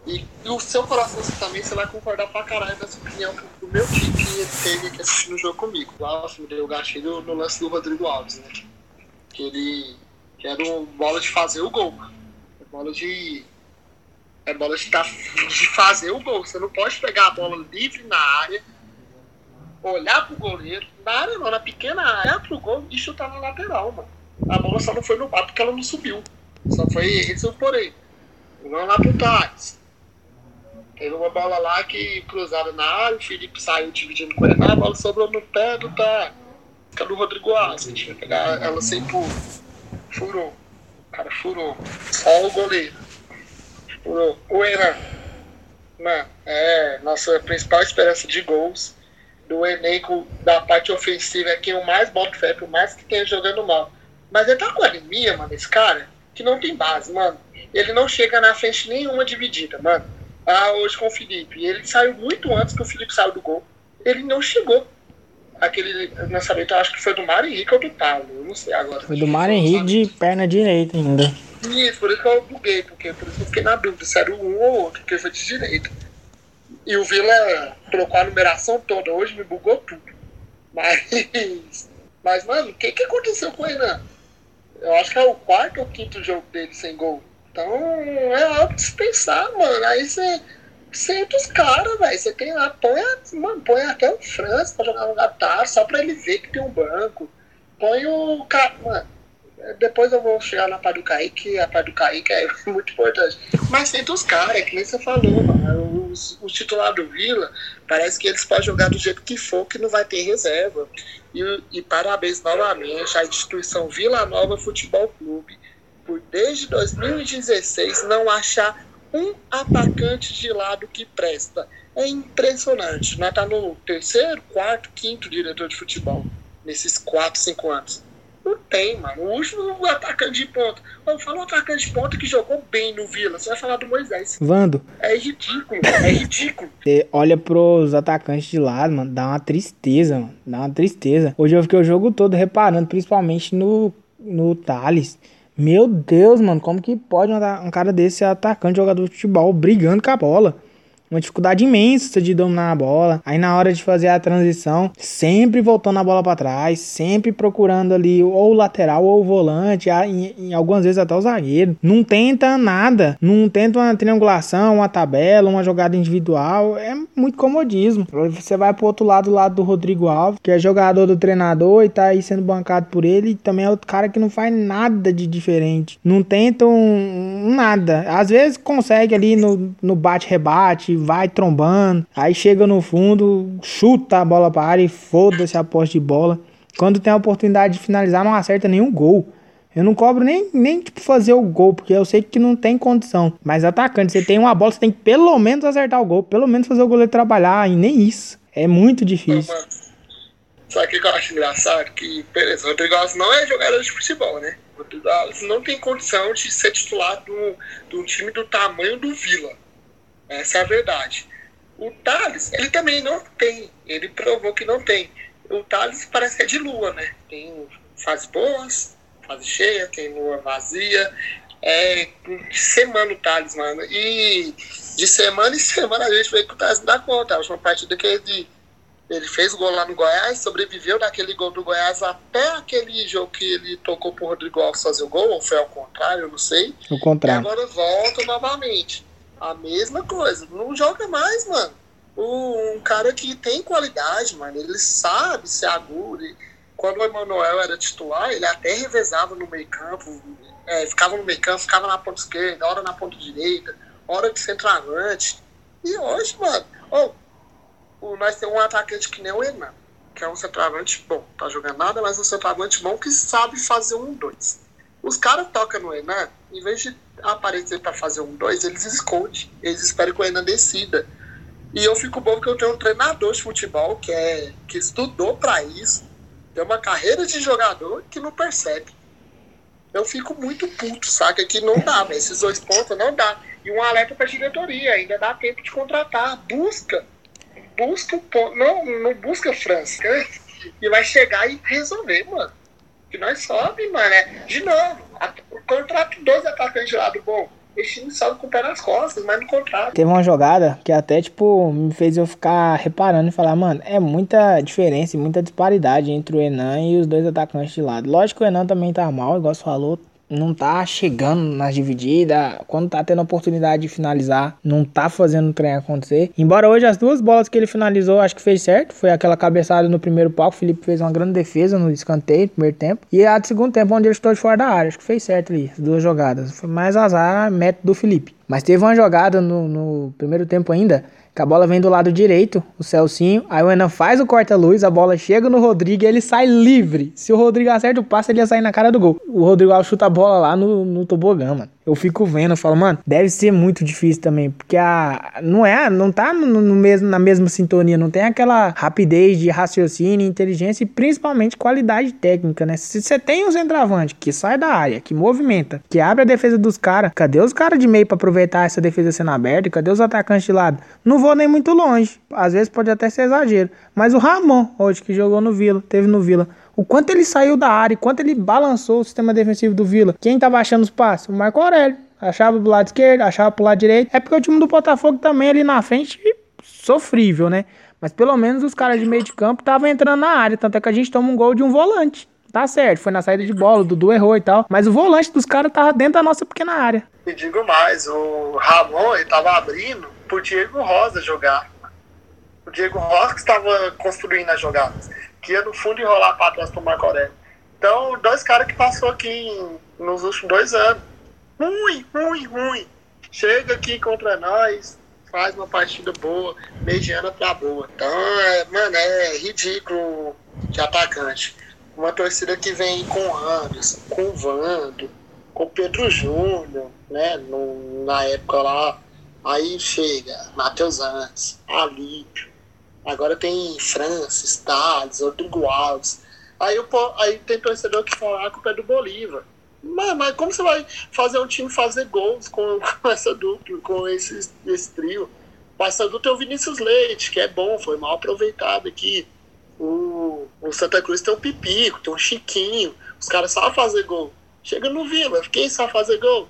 E, o seu coraçãozinho também, você vai concordar pra caralho dessa opinião do meu time que teve aqui assistindo o jogo comigo. Nossa, me deu o gatilho no lance do Rodrigo Alves, né? Que ele. Que era uma bola de fazer o gol. É bola de. É bola de, tá, de fazer o gol. Você não pode pegar a bola livre na área olhar pro goleiro, na área não, na pequena área, pro gol e chutar na lateral, mano. A bola só não foi no bar porque ela não subiu. Só foi esse o porém. Vamos lá pro Thales. Teve uma bola lá que cruzaram na área, o Felipe saiu dividindo com ele, a bola sobrou no pé do Thales. é do Rodrigo Alves. A gente vai pegar ela sem pulo. Furou. O cara furou. Só o goleiro. Furou. O Enan. Mano, é nossa principal esperança de gols do elenco da parte ofensiva é quem eu mais boto fé, por mais que tenha jogando mal. Mas ele tá com anemia, mano, esse cara, que não tem base, mano. Ele não chega na frente nenhuma dividida, mano. Ah, hoje com o Felipe. Ele saiu muito antes que o Felipe saiu do gol. Ele não chegou. Aquele lançamento, eu acho que foi do Mário Henrique ou do Paulo. Eu não sei agora. Foi do Mário Henrique de perna direita ainda. Isso, por isso que eu buguei, porque por isso que eu fiquei na dúvida se era um ou outro, porque foi de direita. E o Vila trocou a numeração toda. Hoje me bugou tudo. Mas, mas mano, o que, que aconteceu com o Renan? Eu acho que é o quarto ou quinto jogo dele sem gol. Então é algo de se pensar, mano. Aí você senta os caras, velho. Você tem lá, põe, mano, põe até o França pra jogar no Qatar, só pra ele ver que tem um banco. Põe o cara, mano. Depois eu vou chegar na parte do Kaique, a parte é muito importante. Mas senta os caras, que nem você falou. Os, os titulares do Vila, parece que eles podem jogar do jeito que for, que não vai ter reserva. E, e parabéns novamente à instituição Vila Nova Futebol Clube, por desde 2016 não achar um atacante de lado que presta. É impressionante. Nós tá no terceiro, quarto, quinto diretor de futebol nesses quatro, cinco anos. Não tem, mano. O último atacante de ponta. Eu falo um atacante de ponta que jogou bem no Vila. Você vai falar do Moisés. Vando. É ridículo, é ridículo. Você olha pros atacantes de lado, mano, dá uma tristeza, mano. Dá uma tristeza. Hoje eu fiquei o jogo todo reparando, principalmente no, no Thales. Meu Deus, mano, como que pode um cara desse ser atacante, jogador de futebol, brigando com a bola? Uma dificuldade imensa de dominar a bola. Aí na hora de fazer a transição, sempre voltando a bola para trás, sempre procurando ali ou o lateral ou o volante, em, algumas vezes até o zagueiro. Não tenta nada, não tenta uma triangulação, uma tabela, uma jogada individual. É muito comodismo. Você vai pro outro lado, do lado do Rodrigo Alves, que é jogador do treinador e tá aí sendo bancado por ele. E também é outro cara que não faz nada de diferente. Não tenta um, nada. Às vezes consegue ali no, no bate-rebate, vai trombando, aí chega no fundo, chuta a bola para a área e foda-se a posse de bola. Quando tem a oportunidade de finalizar, não acerta nenhum gol. Eu não cobro nem, nem tipo, fazer o gol, porque eu sei que não tem condição. Mas atacante, você tem uma bola, você tem que pelo menos acertar o gol, pelo menos fazer o goleiro trabalhar, e nem isso. É muito difícil. Sabe o que eu acho engraçado? Que, beleza, o Rodrigo Alves não é jogador de futebol, né? O Rodrigo Alves não tem condição de ser titular de um time do tamanho do Vila. Essa é a verdade. O Thales, ele também não tem. Ele provou que não tem. O Thales parece que é de lua, né? Tem fases boas, fase cheia, tem lua vazia. É de semana o Thales, mano. E de semana em semana a gente vê que o Thales não dá conta. A última partida que ele, ele fez gol lá no Goiás, sobreviveu daquele gol do Goiás até aquele jogo que ele tocou pro Rodrigo Alves fazer o gol, ou foi ao contrário, eu não sei. O contrário. E agora volta novamente. A mesma coisa. Não joga mais, mano. Um cara que tem qualidade, mano. Ele sabe ser agudo. Quando o Emanuel era titular, ele até revezava no meio campo. É, ficava no meio campo, ficava na ponta esquerda, hora na ponta direita, hora de centroavante. E hoje, mano, oh, nós temos um atacante que nem o Enan, que é um centroavante bom. Tá jogando nada, mas um centroavante bom que sabe fazer um dois. Os caras tocam no Enan, em vez de aparecer para fazer um dois, eles escondem. Eles esperam que o Enan decida. E eu fico bom que eu tenho um treinador de futebol que, é, que estudou para isso, tem uma carreira de jogador que não percebe. Eu fico muito puto, saca? Que não dá, mas esses dois pontos não dá. E um alerta para diretoria, ainda dá tempo de contratar. Busca. Busca o ponto. Não, não busca França. E vai chegar e resolver, mano que nós sobe, mano. É, de novo, contrato 12 atacantes de lado bom. Esse time sobe com o pé nas costas, mas no contrato. Teve uma jogada que até, tipo, me fez eu ficar reparando e falar, mano, é muita diferença e muita disparidade entre o Enan e os dois atacantes de lado. Lógico que o Enan também tá mal, igual você falou, não tá chegando nas divididas, quando tá tendo a oportunidade de finalizar, não tá fazendo o trem acontecer. Embora hoje as duas bolas que ele finalizou, acho que fez certo, foi aquela cabeçada no primeiro palco, o Felipe fez uma grande defesa no escanteio, no primeiro tempo, e a do segundo tempo, onde ele estou de fora da área, acho que fez certo ali, as duas jogadas. Foi mais azar, método do Felipe. Mas teve uma jogada no, no primeiro tempo ainda que a bola vem do lado direito, o Celcinho, aí o Enan faz o corta-luz, a bola chega no Rodrigo e ele sai livre. Se o Rodrigo acerta o passe, ele ia sair na cara do gol. O Rodrigo chuta a bola lá no, no tobogã, mano. Eu fico vendo, eu falo, mano, deve ser muito difícil também, porque a não é, não tá no, no, mesmo na mesma sintonia, não tem aquela rapidez de raciocínio, inteligência e principalmente qualidade técnica, né? Se você tem um centroavante que sai da área, que movimenta, que abre a defesa dos caras, cadê os caras de meio para aproveitar essa defesa sendo aberta? Cadê os atacantes de lado? Não vou nem muito longe. Às vezes pode até ser exagero, mas o Ramon, hoje que jogou no Vila, teve no Vila, o quanto ele saiu da área, o quanto ele balançou o sistema defensivo do Vila. Quem tava achando os passos? O Marco Aurélio. Achava pro lado esquerdo, achava pro lado direito. É porque o time do Botafogo também ali na frente, sofrível, né? Mas pelo menos os caras de meio de campo estavam entrando na área. Tanto é que a gente toma um gol de um volante. Tá certo, foi na saída de bola, o Dudu errou e tal. Mas o volante dos caras tava dentro da nossa pequena área. E digo mais, o Ramon, ele tava abrindo pro Diego Rosa jogar. O Diego Rosa que estava construindo as jogadas que ia no fundo enrolar para trás pro Marco Aurélio. Então, dois caras que passou aqui em, nos últimos dois anos. Ruim, ruim, ruim. Chega aqui contra nós, faz uma partida boa, mediana pra boa. Então, é, mano, é ridículo de atacante. Uma torcida que vem com Anderson, com Vando, com Pedro Júnior, né? No, na época lá. Aí chega Matheus Antes, Alípio, Agora tem Francis, Thales, Rodrigo Alves. Aí, eu, aí tem torcedor que fala ah, a culpa é do Bolívar. Mas, mas como você vai fazer um time fazer gols com, com essa dupla, com esse, esse trio? Dupla tem o Vinícius Leite, que é bom, foi mal aproveitado aqui. O, o Santa Cruz tem o Pipico, tem o Chiquinho. Os caras sabem fazer gol. Chega no Vila, quem sabe fazer gol?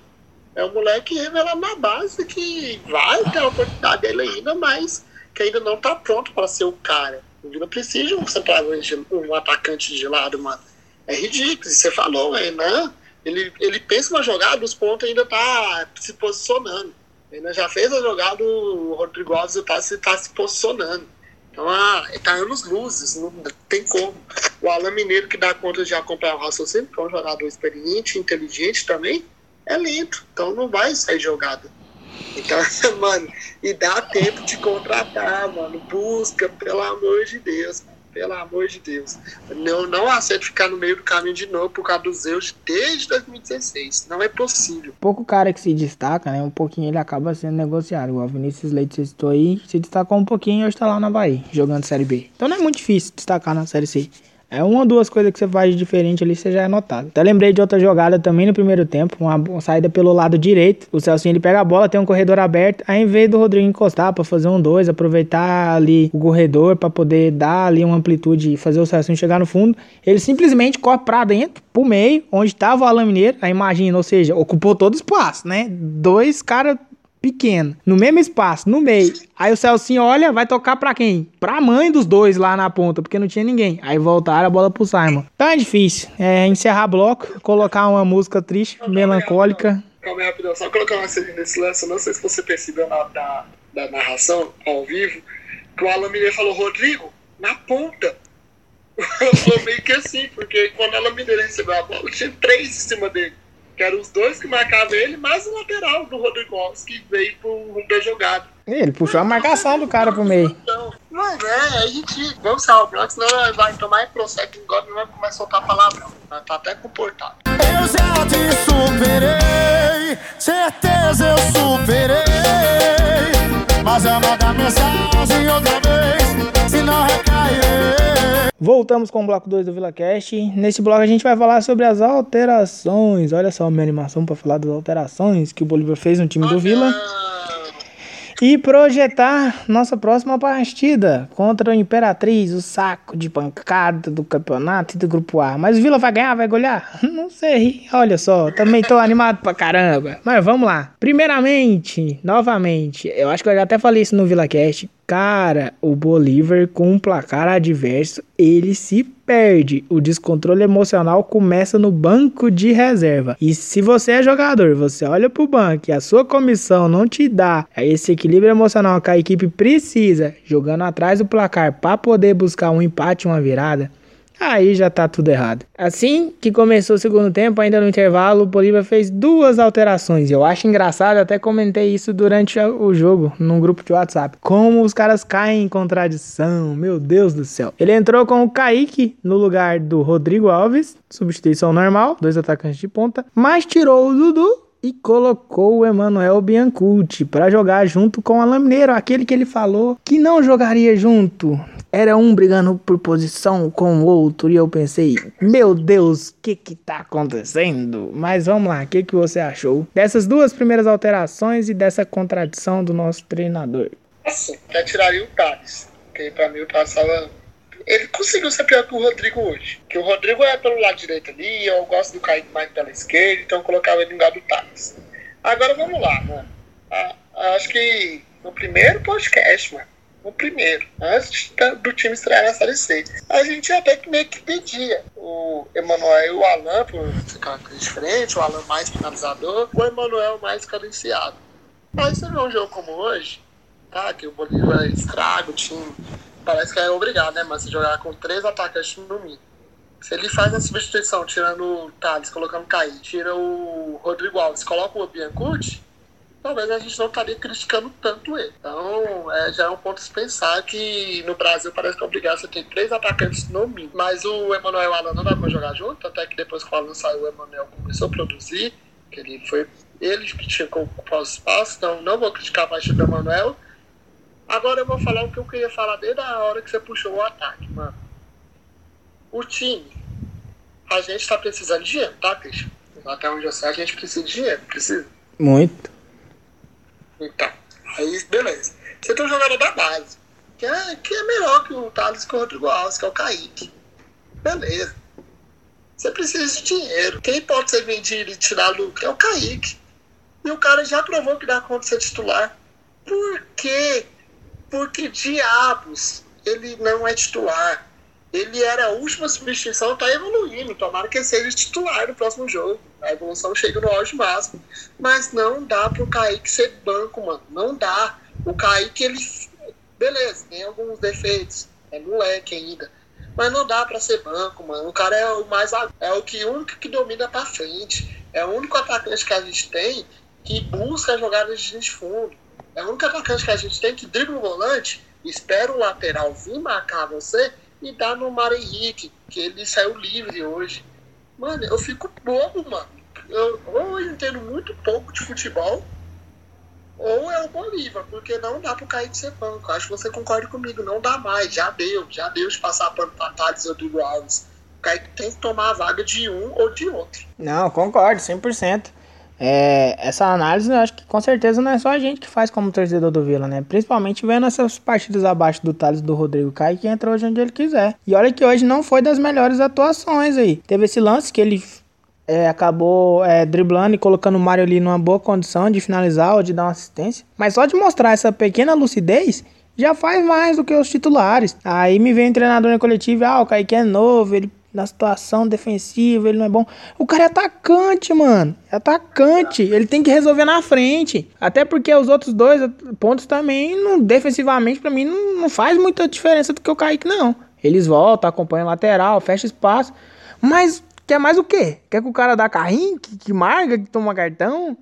É um moleque revelado na base que vai ter a oportunidade dele ainda, mas que ainda não tá pronto para ser o cara. O Vila precisa de um centroavante, um atacante de lado, mano. É ridículo. Você falou, é, né? Ele, ele pensa uma jogada, os pontos ainda tá se posicionando. Ele já fez a jogada, o Rodrigo Alves tá, se, tá se posicionando. Então, ah, tá anos luzes, não tem como. O Alan Mineiro, que dá conta de acompanhar o raciocínio, que é um jogador experiente, inteligente também, é lento. Então não vai sair jogada. Então, mano, e dá tempo de contratar, mano. Busca, pelo amor de Deus, pelo amor de Deus. Não, não aceito ficar no meio do caminho de novo por causa dos Zeus desde 2016. Não é possível. Pouco cara que se destaca, né? Um pouquinho ele acaba sendo negociado. O Vinícius Leite você citou aí, se destacou um pouquinho e hoje tá lá na Bahia, jogando Série B. Então não é muito difícil destacar na Série C. É uma ou duas coisas que você faz diferente ali, você já é notado. Até lembrei de outra jogada também no primeiro tempo, uma, saída pelo lado direito. O Celcinho ele pega a bola, tem um corredor aberto, aí em vez do Rodrigo encostar para fazer um dois, aproveitar ali o corredor para poder dar ali uma amplitude e fazer o Celcinho chegar no fundo, ele simplesmente corre para dentro, pro meio, onde tava o Alan Mineiro, aí imagina, ou seja, ocupou todo o espaço, né? Dois caras pequeno, no mesmo espaço, no meio. Aí o Celcinho olha, vai tocar pra quem? Pra mãe dos dois lá na ponta, porque não tinha ninguém. Aí voltaram a bola pro Simon. Tá difícil. É encerrar bloco, colocar uma música triste, melancólica. Calma aí, rapidão. Só colocar uma cena nesse lance. Não sei se você percebeu na, da, da narração ao vivo que o Alan Mineiro falou, Rodrigo, na ponta. Falou meio que assim, porque quando o Alan Mineiro recebeu a bola, tinha três em cima dele que eram os dois que marcavam ele, mais o lateral do Rodrigo Alves, que veio pro rumo da jogada. Ele puxou a marcação do cara pro meio. Mas é, a gente. Vamos sair o bloco, senão vai tomar e prossegue agora não vai começar a soltar palavrão. Tá até comportado. Eu já te superei, certeza eu superei. Mas é mensagem outra vez, se não recairei. Voltamos com o bloco 2 do VilaCast. Nesse bloco a gente vai falar sobre as alterações. Olha só a minha animação para falar das alterações que o Bolívar fez no time do Vila e projetar nossa próxima partida contra o Imperatriz, o saco de pancada do campeonato e do Grupo A. Mas o Vila vai ganhar, vai golear? Não sei. Olha só, também tô animado pra caramba. Mas vamos lá. Primeiramente, novamente, eu acho que eu já até falei isso no VilaCast. Cara, o Bolívar com um placar adverso, ele se perde. O descontrole emocional começa no banco de reserva. E se você é jogador, você olha pro banco e a sua comissão não te dá esse equilíbrio emocional que a equipe precisa, jogando atrás do placar para poder buscar um empate, uma virada, Aí já tá tudo errado. Assim que começou o segundo tempo, ainda no intervalo, o Bolívar fez duas alterações. Eu acho engraçado, até comentei isso durante o jogo, num grupo de WhatsApp. Como os caras caem em contradição, meu Deus do céu. Ele entrou com o Kaique no lugar do Rodrigo Alves, substituição normal, dois atacantes de ponta, mas tirou o Dudu e colocou o Emanuel Biancucci para jogar junto com o Alain Mineiro, aquele que ele falou que não jogaria junto. Era um brigando por posição com o outro e eu pensei, meu Deus, o que que tá acontecendo? Mas vamos lá, o que que você achou dessas duas primeiras alterações e dessa contradição do nosso treinador? Assim, até tiraria o Thales, porque pra mim o Thales tava ele conseguiu ser pior que o Rodrigo hoje. Que o Rodrigo é pelo lado direito ali, eu gosto do Kaique mais pela esquerda, então eu colocava ele no lugar do Thales. Agora vamos lá, mano. Ah, acho que no primeiro podcast, mano, no primeiro, antes do time estrear na Série C, a gente até que meio que pedia o Emanuel e o Alan por ficar diferente, o Alan mais finalizador, o Emanuel mais cadenciado. Mas você vê um jogo como hoje, tá? Que o Bolívar estraga o time parece que é obrigado, né? Mas se jogar com três atacantes no mínimo. Se ele faz a substituição, tirando o Thales, colocando o Caí, tira o Rodrigo Alves, coloca o Biancucci, talvez a gente não estaria criticando tanto ele. Então, é, já é um ponto de pensar que no Brasil parece que é obrigado você ter três atacantes no mínimo. Mas o Emanuel Alan não dá pra jogar junto, até que depois que o Alan saiu, o Emanuel começou a produzir, que ele foi ele que tinha que ocupar o espaço, então não vou criticar a partida do Emanuel. Agora eu vou falar o que eu queria falar desde a hora que você puxou o ataque, mano. O time, a gente tá precisando de dinheiro, tá, Christian? Até onde eu sei, a gente precisa de dinheiro, precisa. Muito. Então, aí beleza. Você tem um jogador da base, que é, que é melhor que o Thales e o Rodrigo Alves, que é o Kaique. Beleza. Você precisa de dinheiro. Quem pode ser vendido e tirar lucro é o Kaique. E o cara já provou que dá conta de ser titular. Por quê? Porque diabos, ele não é titular. Ele era a última substituição, tá evoluindo. Tomara que ele seja titular no próximo jogo. A evolução chega no auge máximo. Mas não dá pro Kaique ser banco, mano. Não dá. O Kaique, ele. Beleza, tem alguns defeitos. É moleque ainda. Mas não dá para ser banco, mano. O cara é o mais. É o que único que domina pra frente. É o único atacante que a gente tem que busca jogadas de fundo. É o único atacante que a gente tem que dribla o volante, espera o lateral vir marcar você e dá no Mário Henrique, que ele saiu livre hoje. Mano, eu fico bobo, mano. Eu, ou eu entendo muito pouco de futebol, ou é o Bolívar, porque não dá pro Kaique ser banco. Acho que você concorda comigo, não dá mais, já deu, já deu de passar pano pra Thales ou do Alves. O Kaique tem que tomar a vaga de um ou de outro. Não, concordo, 100%. É, essa análise eu acho que com certeza não é só a gente que faz como torcedor do Vila, né? Principalmente vendo essas partidas abaixo do Thales do Rodrigo Caio que entra hoje onde ele quiser. E olha que hoje não foi das melhores atuações aí. Teve esse lance que ele é, acabou é, driblando e colocando o Mário ali numa boa condição de finalizar ou de dar uma assistência. Mas só de mostrar essa pequena lucidez já faz mais do que os titulares. Aí me vem o treinador na coletiva, ah, o Kaique é novo, ele na situação defensiva, ele não é bom. O cara é atacante, mano. É atacante. Ele tem que resolver na frente. Até porque os outros dois pontos também, não, defensivamente, para mim, não, não, faz muita diferença do que o Kaique, não. Eles voltam, acompanham lateral, fecha espaço. Mas quer mais o quê? Quer que o cara dá carrinho, que, que marca, que toma cartão?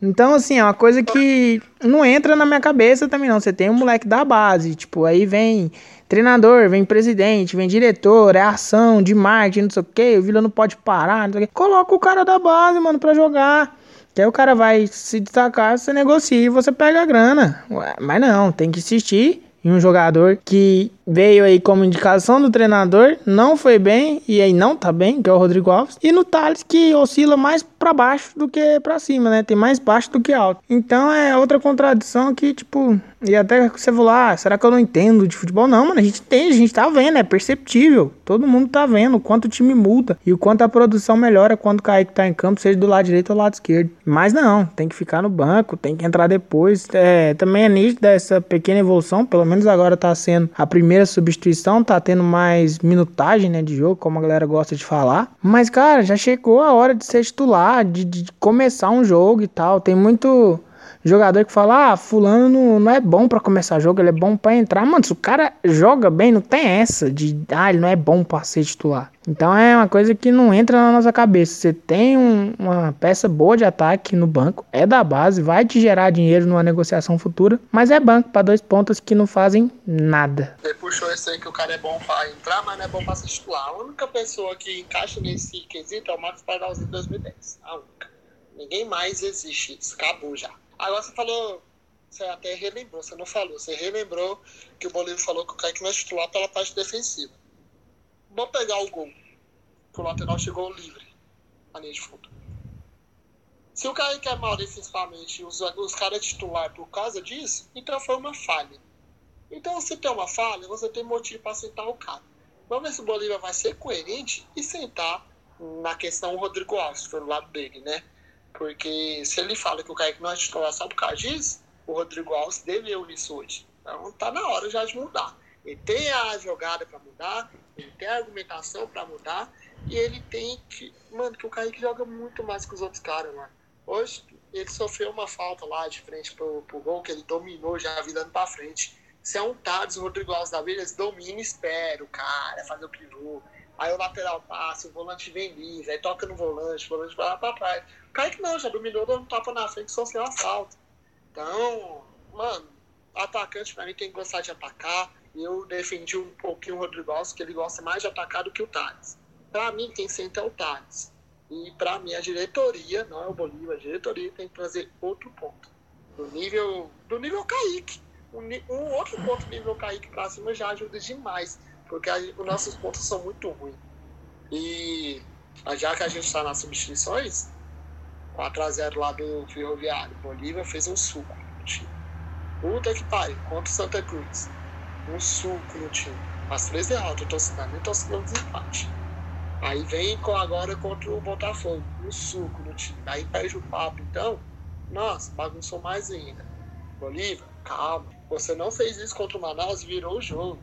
Então, assim, é uma coisa que não entra na minha cabeça também, não. Você tem um moleque da base, tipo, aí vem treinador, vem presidente, vem diretor, é ação de marketing, não sei o que, o Vila não pode parar, não sei o que. Coloca o cara da base, mano, pra jogar. Que aí o cara vai se destacar, você negocia e você pega a grana. Ué, mas não, tem que insistir em um jogador que veio aí como indicação do treinador, não foi bem e aí não tá bem, que é o Rodrigo Alves, e no Thales que oscila mais para baixo do que para cima, né? Tem mais baixo do que alto. Então é outra contradição que, tipo, e até você falou, ah, será que eu não entendo de futebol? Não, mano, a gente entende, a gente tá vendo, é perceptível. Todo mundo tá vendo o quanto o time muda e o quanto a produção melhora quando o Kaique tá em campo, seja do lado direito ou do lado esquerdo. Mas não, tem que ficar no banco, tem que entrar depois. É, também é nítido essa pequena evolução, pelo menos agora tá sendo a primeira substituição, tá tendo mais minutagem, né, de jogo, como a galera gosta de falar. Mas, cara, já chegou a hora de ser titular, de, de começar um jogo e tal. Tem muito jogador que fala, ah, fulano não, é bom para começar jogo, ele é bom para entrar. Mano, se o cara joga bem, não tem essa de, ah, ele não é bom pra ser titular. Então é uma coisa que não entra na nossa cabeça. Você tem um, uma peça boa de ataque no banco, é da base, vai te gerar dinheiro numa negociação futura, mas é banco para dois pontas que não fazem nada. Você puxou esse aí que o cara é bom para entrar, mas não é bom para ser titular. A única pessoa que encaixa nesse quesito é o Marcos Pardalzinho de 2010. A única. Ninguém mais existe. Isso acabou já. Agora você falou, você até relembrou, você não falou, você relembrou que o Bolívar falou que o Kaique é titular pela parte defensiva. Vamos pegar o gol, que o lateral chegou livre, a linha de fundo. Se o Kaique é mal defensivamente e os, os caras titular por causa disso, então foi uma falha. Então, se tem uma falha, você tem motivo para sentar o cara. Vamos ver se o Bolívar vai ser coerente e sentar na questão Rodrigo Alves, foi do lado dele, né? Porque se ele fala que o Kaique não é titular só por causa disso, o Rodrigo Alves deveu isso hoje. Então tá na hora já de mudar. Ele tem a jogada para mudar, ele tem a argumentação para mudar, e ele tem que. Mano, que o Kaique joga muito mais que os outros caras, mano. Hoje ele sofreu uma falta lá de frente pro, pro gol, que ele dominou já virando pra frente. Se é um Tades, o Rodrigo Alves da vida, eles dominam e espera o cara fazer o pivô. Aí o lateral passa, o volante vem livre, aí toca no volante, o volante vai lá pra trás. O Kaique não, já dominou, dando tapa na frente, só sem assalto. Então, mano, atacante pra mim tem que gostar de atacar. Eu defendi um pouquinho o Rodrigo Alves, que ele gosta mais de atacar do que o Thales. Pra mim tem que ser então o Thales. E pra mim a diretoria, não é o Bolívar, a diretoria tem que trazer outro ponto. Do nível, do nível Kaique. Um, um outro ponto nível Kaique pra cima já ajuda demais porque os nossos pontos são muito ruins. E já que a gente está nas substituições, 4x0 lá do Ferroviário, Bolívia fez um suco no time. Puta que pariu, contra o Santa Cruz. Um suco no time. As três derrotas, eu tô assinando, nem tô assinando desempate. Aí vem com, agora contra o Botafogo, um suco no time. Aí perde o papo, então, nossa, bagunçou mais ainda. Bolívia, calma. Você não fez isso contra o Manaus, virou o jogo.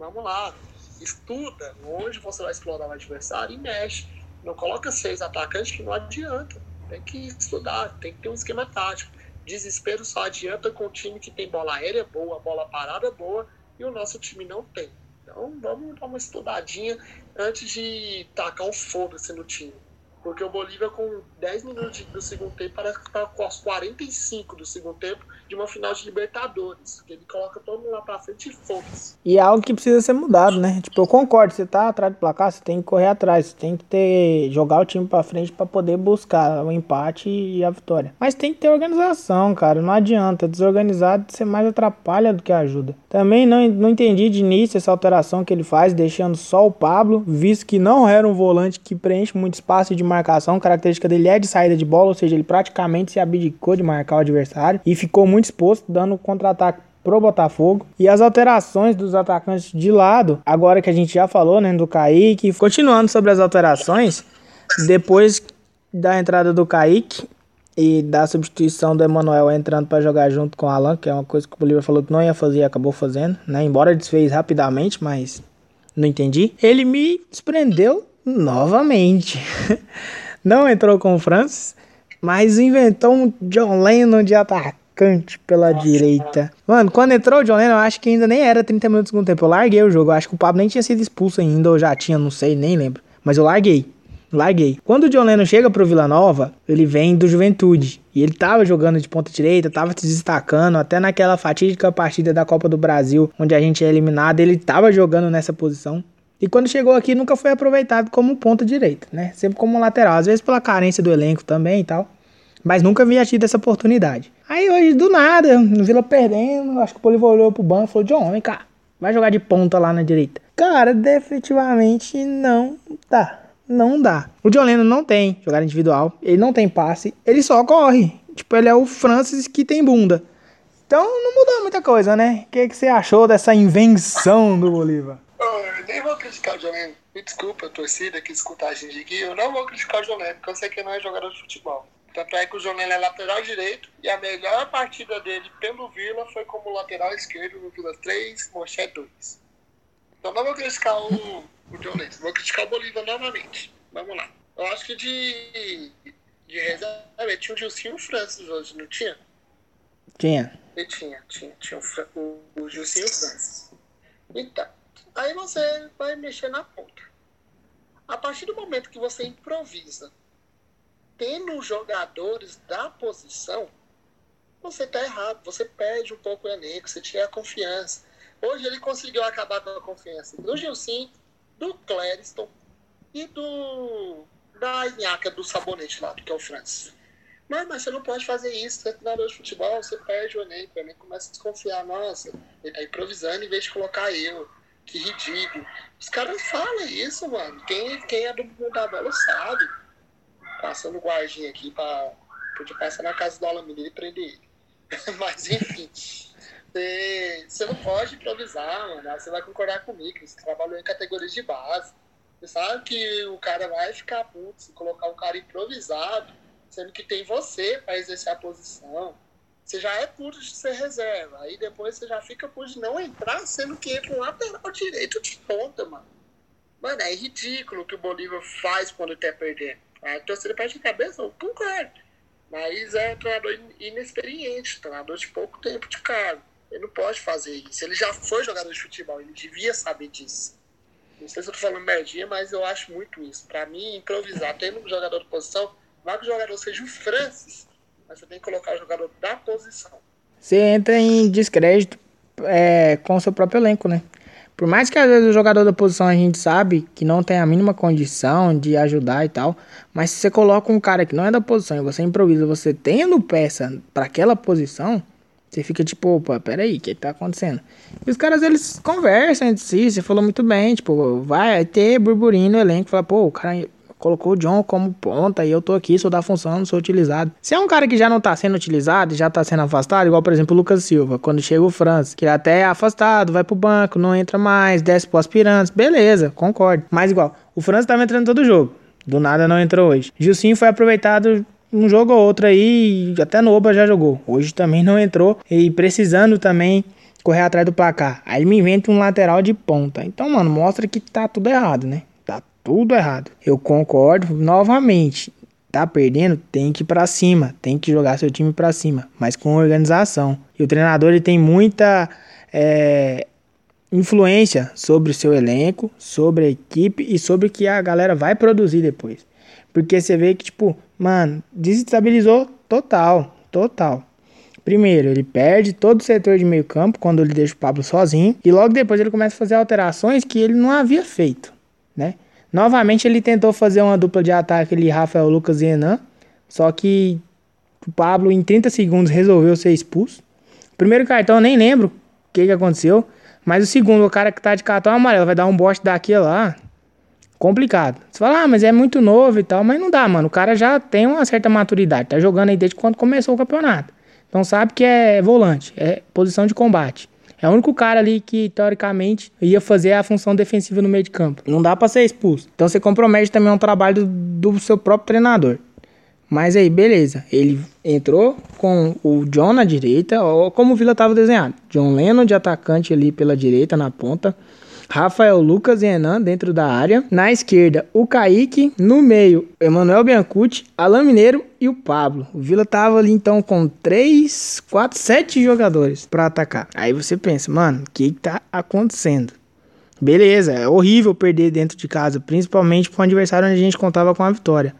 Vamos lá, estuda onde você vai explorar o adversário e mexe. Não coloca seis atacantes que não adianta. Tem que estudar, tem que ter um esquema tático. Desespero só adianta com um time que tem bola aérea boa, bola parada boa, e o nosso time não tem. Então vamos dar uma estudadinha antes de tacar um foda-se no time. Porque o Bolívia, com 10 minutos do segundo tempo, parece que está com os 45 do segundo tempo de uma final de Libertadores. Que ele coloca todo mundo lá pra frente e foda-se. E é algo que precisa ser mudado, né? Tipo, eu concordo, você tá atrás do placar, você tem que correr atrás, você tem que ter. jogar o time pra frente para poder buscar o empate e a vitória. Mas tem que ter organização, cara. Não adianta. Desorganizado ser mais atrapalha do que ajuda. Também não, não entendi de início essa alteração que ele faz, deixando só o Pablo, visto que não era um volante que preenche muito espaço de marcação, característica dele é de saída de bola, ou seja, ele praticamente se abdicou de marcar o adversário e ficou muito exposto, dando contra-ataque pro Botafogo. E as alterações dos atacantes de lado, agora que a gente já falou, né, do Kaique. Continuando sobre as alterações, depois da entrada do Kaique e da substituição do Emanuel entrando para jogar junto com o Alan, que é uma coisa que o Bolívar falou que não ia fazer e acabou fazendo, né? Embora desfez rapidamente, mas não entendi. Ele me surpreendeu novamente. Não entrou com o Francis, mas inventou um John Lennon de atacante pela Nossa, direita. Mano, quando entrou o John Lennon, eu acho que ainda nem era 30 minutos do segundo tempo. Eu larguei o jogo. Eu acho que o Pablo nem tinha sido expulso ainda, ou já tinha, não sei, nem lembro. Mas eu larguei. Larguei. Quando o John Lennon chega pro Vila Nova, ele vem do Juventude. E ele tava jogando de ponta direita, tava se destacando. Até naquela fatídica partida da Copa do Brasil, onde a gente é eliminado, ele tava jogando nessa posição. E quando chegou aqui, nunca foi aproveitado como ponta direita, né? Sempre como lateral. Às vezes pela carência do elenco também e tal. Mas nunca havia tido essa oportunidade. Aí hoje, do nada, no Vila perdendo, acho que o Bolívar olhou pro banco e falou: John, vem cá, vai jogar de ponta lá na direita. Cara, definitivamente não dá. Não dá. O John Lennon não tem jogada individual, ele não tem passe, ele só corre. Tipo, ele é o Francis que tem bunda. Então não mudou muita coisa, né? O que, que você achou dessa invenção do Bolívar? Eu nem vou criticar o John Lennon. Me desculpa, torcida que escuta a gente aqui. Eu não vou criticar o John Lennon, porque eu sei que não é jogador de futebol. Tanto é que o Lennon é lateral direito e a melhor partida dele pelo Vila foi como lateral esquerdo no Vila 3, Moché 2. Então não vou criticar o, o vou criticar o Bolívar novamente. Vamos lá. Eu acho que de, de reserva tinha o Gilcinho e o Francis hoje, não tinha? Tinha. E tinha, tinha. Tinha o, o, o Gilcinho Francis. Então, aí você vai mexer na ponta. A partir do momento que você improvisa, tendo jogadores da posição, você tá errado. Você perde um pouco o elenco, você tinha a confiança. Hoje ele conseguiu acabar com a confiança do Gilcinho, do Clériston e do da Inhaca do sabonete lá, que é o Francis. Mas, mas você não pode fazer isso, você é treinador de futebol, você perde o elenco, o elenco começa a desconfiar, nossa, ele tá improvisando em vez de colocar eu. Que ridículo. Os caras falam isso, mano. Quem, quem é do mundo da bola sabe. Passando guardinha aqui pra. Podia passar na casa do Alamino e prender ele. mas enfim. Você, não pode improvisar, mano. Você vai concordar comigo. Você trabalhou em categorias de base. Você sabe que o cara vai ficar puto se colocar um cara improvisado, sendo que tem você para exercer a posição. Você já é puto de ser reserva. Aí depois você já fica puto de não entrar, sendo que entra um lateral direito de ponta, mano. Mano, é ridículo o que o Bolívar faz quando tá perdendo. A torcida perde a cabeça, eu concordo. Mas é um treinador inexperiente, treinador de pouco tempo de cargo. Ele não pode fazer isso. Ele já foi jogador de futebol, ele devia saber disso. Não sei se eu tô falando merdinha, mas eu acho muito isso. Para mim, improvisar, tendo um jogador de posição, vai que o jogador seja o Francis, mas você tem que colocar o jogador da posição. Você entra em descrédito é, com o seu próprio elenco, né? Por mais que às vezes o jogador da posição a gente sabe que não tem a mínima condição de ajudar e tal, mas se você coloca um cara que não é da posição e você improvisa, você tendo peça para aquela posição, você fica tipo, opa, peraí, o que tá acontecendo? E os caras, eles conversam entre si, você falou muito bem, tipo, vai ter burburinho no elenco, fala, pô, o cara colocou o John como ponta e eu tô aqui, sou da função, não sou utilizado. Se é um cara que já não tá sendo utilizado, já tá sendo afastado, igual por exemplo o Lucas Silva, quando chega o França, que ele até é afastado, vai pro banco, não entra mais, desce pro aspirantes, beleza, concordo. Mas igual, o França tava entrando todo jogo, do nada não entrou hoje. Gilcinho foi aproveitado um jogo ou outro aí, até no Oba já jogou. Hoje também não entrou e precisando também correr atrás do placar. Aí me inventa um lateral de ponta. Então, mano, mostra que tá tudo errado, né? Tudo errado. Eu concordo novamente. Tá perdendo, tem que ir para cima, tem que jogar seu time para cima, mas com organização. E o treinador ele tem muita é, influência sobre o seu elenco, sobre a equipe e sobre o que a galera vai produzir depois. Porque você vê que, tipo, mano, desestabilizou total, total. Primeiro, ele perde todo o setor de meio campo quando ele deixa o Pablo sozinho. E logo depois ele começa a fazer alterações que ele não havia feito, né? Novamente ele tentou fazer uma dupla de ataque ali, Rafael Lucas e Enan. Só que o Pablo em 30 segundos resolveu ser expulso. primeiro cartão eu nem lembro o que, que aconteceu. Mas o segundo, o cara que tá de cartão amarelo vai dar um bote daqui lá complicado. Você fala, ah, mas é muito novo e tal, mas não dá, mano. O cara já tem uma certa maturidade, tá jogando aí desde quando começou o campeonato. Então sabe que é volante, é posição de combate. É o único cara ali que, teoricamente, ia fazer a função defensiva no meio de campo. Não dá para ser expulso. Então você compromete também um trabalho do, do seu próprio treinador. Mas aí, beleza. Ele entrou com o John na direita, ou como o Vila estava desenhado. John Lennon de atacante ali pela direita, na ponta. Rafael Lucas e Enan dentro da área. Na esquerda, o Kaique. No meio, Emanuel Biancucci, Alain Mineiro e o Pablo. O Vila tava ali então com 3, 4, 7 jogadores para atacar. Aí você pensa, mano, o que, que tá acontecendo? Beleza, é horrível perder dentro de casa, principalmente para um adversário onde a gente contava com a vitória.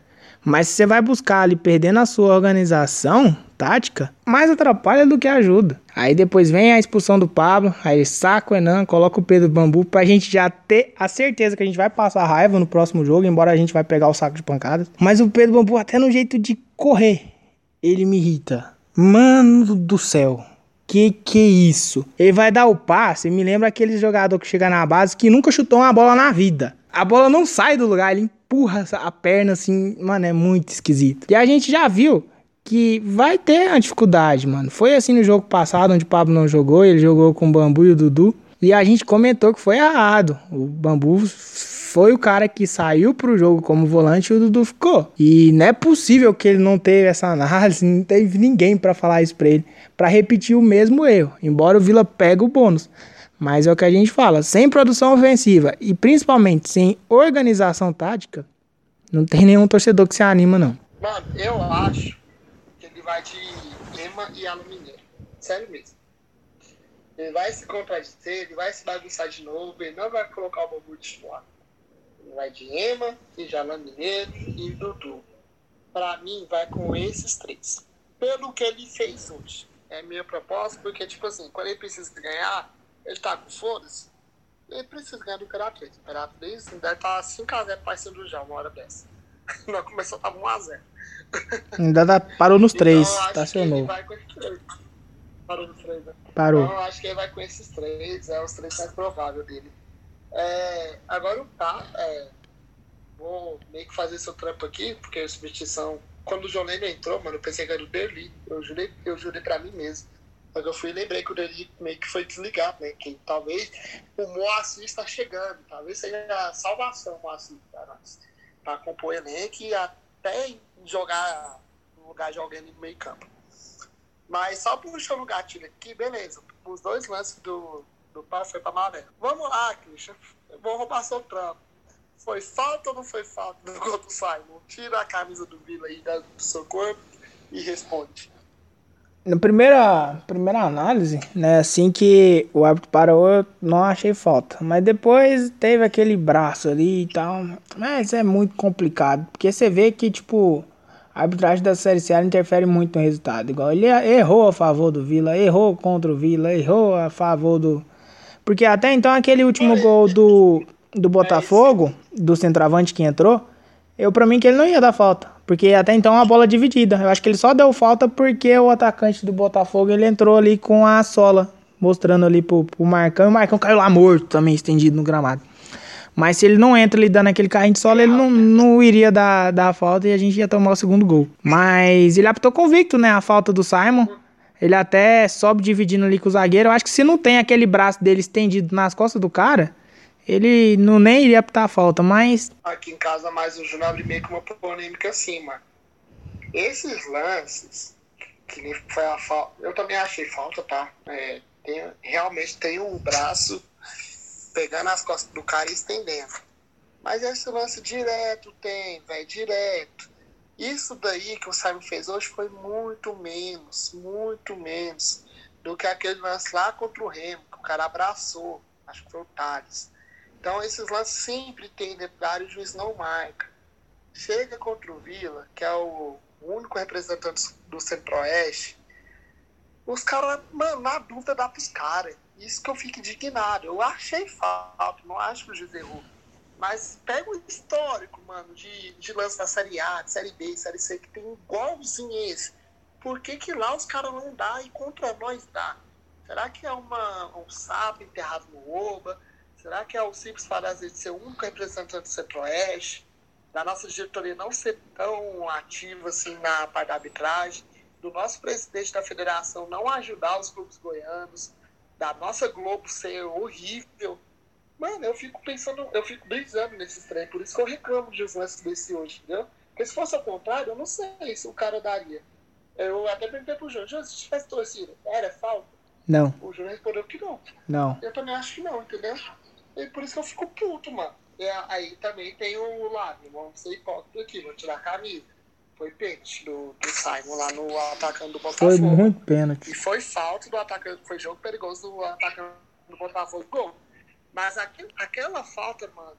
Mas se você vai buscar ali perdendo a sua organização tática, mais atrapalha do que ajuda. Aí depois vem a expulsão do Pablo, aí saca o Enan, coloca o Pedro Bambu pra gente já ter a certeza que a gente vai passar raiva no próximo jogo, embora a gente vai pegar o saco de pancadas. Mas o Pedro Bambu até no jeito de correr, ele me irrita. Mano do céu. Que que é isso? Ele vai dar o passe, me lembra aquele jogador que chega na base que nunca chutou uma bola na vida. A bola não sai do lugar, ele empurra a perna assim, mano, é muito esquisito. E a gente já viu que vai ter uma dificuldade, mano. Foi assim no jogo passado, onde o Pablo não jogou, ele jogou com o Bambu e o Dudu. E a gente comentou que foi errado. O Bambu foi o cara que saiu pro jogo como volante e o Dudu ficou. E não é possível que ele não teve essa análise, não teve ninguém para falar isso pra ele, para repetir o mesmo erro. Embora o Vila pegue o bônus. Mas é o que a gente fala, sem produção ofensiva e principalmente sem organização tática, não tem nenhum torcedor que se anima, não. Mano, eu acho vai de Ema e Alumineiro. Sério mesmo. Ele vai se contradizer, ele vai se bagunçar de novo, ele não vai colocar o Bobu titular. Ele vai de Ema, e Jalan Mineiro e Dudu. Pra mim, vai com esses três. Pelo que ele fez hoje. É minha proposta, porque, tipo assim, quando ele precisa ganhar, ele tá com foda-se. Ele precisa ganhar do Imperatriz. O Imperatriz deve estar tá 5x0 para cima já, uma hora dessa. Não começou, tava 1x0. Ainda tá, parou nos então, três, tá seu novo. Parou nos três, né? Parou. Então, acho que ele vai com esses três, é os três mais prováveis dele. É, agora o tá, é, vou meio que fazer seu trampo aqui, porque a substituição. Quando o John Lennon entrou, mano, eu pensei que era o Derli. Eu jurei, eu jurei pra mim mesmo. Mas eu fui e lembrei que o Derli meio que foi desligado, né? Que talvez o Moacir está chegando. Talvez seja a salvação o Moacir para nós. Pra compor elenco e até jogar no lugar de alguém no meio campo. Mas só puxando o gatilho aqui, beleza. Os dois lances do, do pai foi pra Maré. Vamos lá, Christian. Eu vou roubar seu trampo. Foi falta ou não foi falta do gol do Simon? Tira a camisa do Vila aí do seu corpo e responde. Na primeira, primeira análise, né, assim que o árbitro parou, eu não achei falta. Mas depois teve aquele braço ali e tal. Mas é muito complicado. Porque você vê que, tipo, a arbitragem da Série C interfere muito no resultado. Igual ele errou a favor do Vila, errou contra o Vila, errou a favor do. Porque até então aquele último gol do, do Botafogo, do centroavante que entrou, eu pra mim que ele não ia dar falta. Porque até então a bola dividida. Eu acho que ele só deu falta porque o atacante do Botafogo ele entrou ali com a sola, mostrando ali pro, pro Marcão. E o Marcão caiu lá morto também, estendido no gramado. Mas se ele não entra ali dando aquele carrinho de solo, ele não, não iria dar, dar a falta e a gente ia tomar o segundo gol. Mas ele apitou convicto, né? A falta do Simon. Ele até sobe dividindo ali com o zagueiro. Eu acho que se não tem aquele braço dele estendido nas costas do cara, ele não nem iria apitar a falta, mas. Aqui em casa, mais o Júnior abre meio que uma polêmica assim, mano. Esses lances, que nem foi a falta. Eu também achei falta, tá? É, tem, realmente tem um braço pegando as costas do cara e estendendo. Mas esse lance direto tem, velho, direto. Isso daí que o Simon fez hoje foi muito menos, muito menos do que aquele lance lá contra o Remo, que o cara abraçou, acho que foi o Thales. Então esses lances sempre tem detalhe o juiz não marca. Chega contra o Vila, que é o único representante do Centro-Oeste, os caras, mano, na dúvida dá pros caras. Isso que eu fico indignado. Eu achei falta, não acho que o juiz errou. Mas pega o histórico, mano, de, de lance da Série A, de Série B, Série C, que tem igualzinho esse. Por que, que lá os caras não dá e contra nós dá? Será que é uma, um sapo enterrado no oba? Será que é o simples fazer de ser o único representante do Centro-Oeste? Da nossa diretoria não ser tão ativa assim na parte da arbitragem? Do nosso presidente da federação não ajudar os clubes goianos? Da nossa Globo ser horrível. Mano, eu fico pensando, eu fico brisando nesses trem, por isso que eu reclamo de uns lances desse hoje, entendeu? Porque se fosse ao contrário, eu não sei se o cara daria. Eu até perguntei pro João, João, se tivesse torcido, era falta? Não. O João respondeu que não. Não. Eu também acho que não, entendeu? E por isso que eu fico puto, mano. E aí também tem o lado, vamos ser hipócrita aqui, vou tirar a camisa foi pênalti do, do Simon lá no atacante do Botafogo. Foi muito pênalti. E foi falta do atacante, foi jogo perigoso do atacante do Botafogo. Gol. Mas aquele, aquela falta, mano,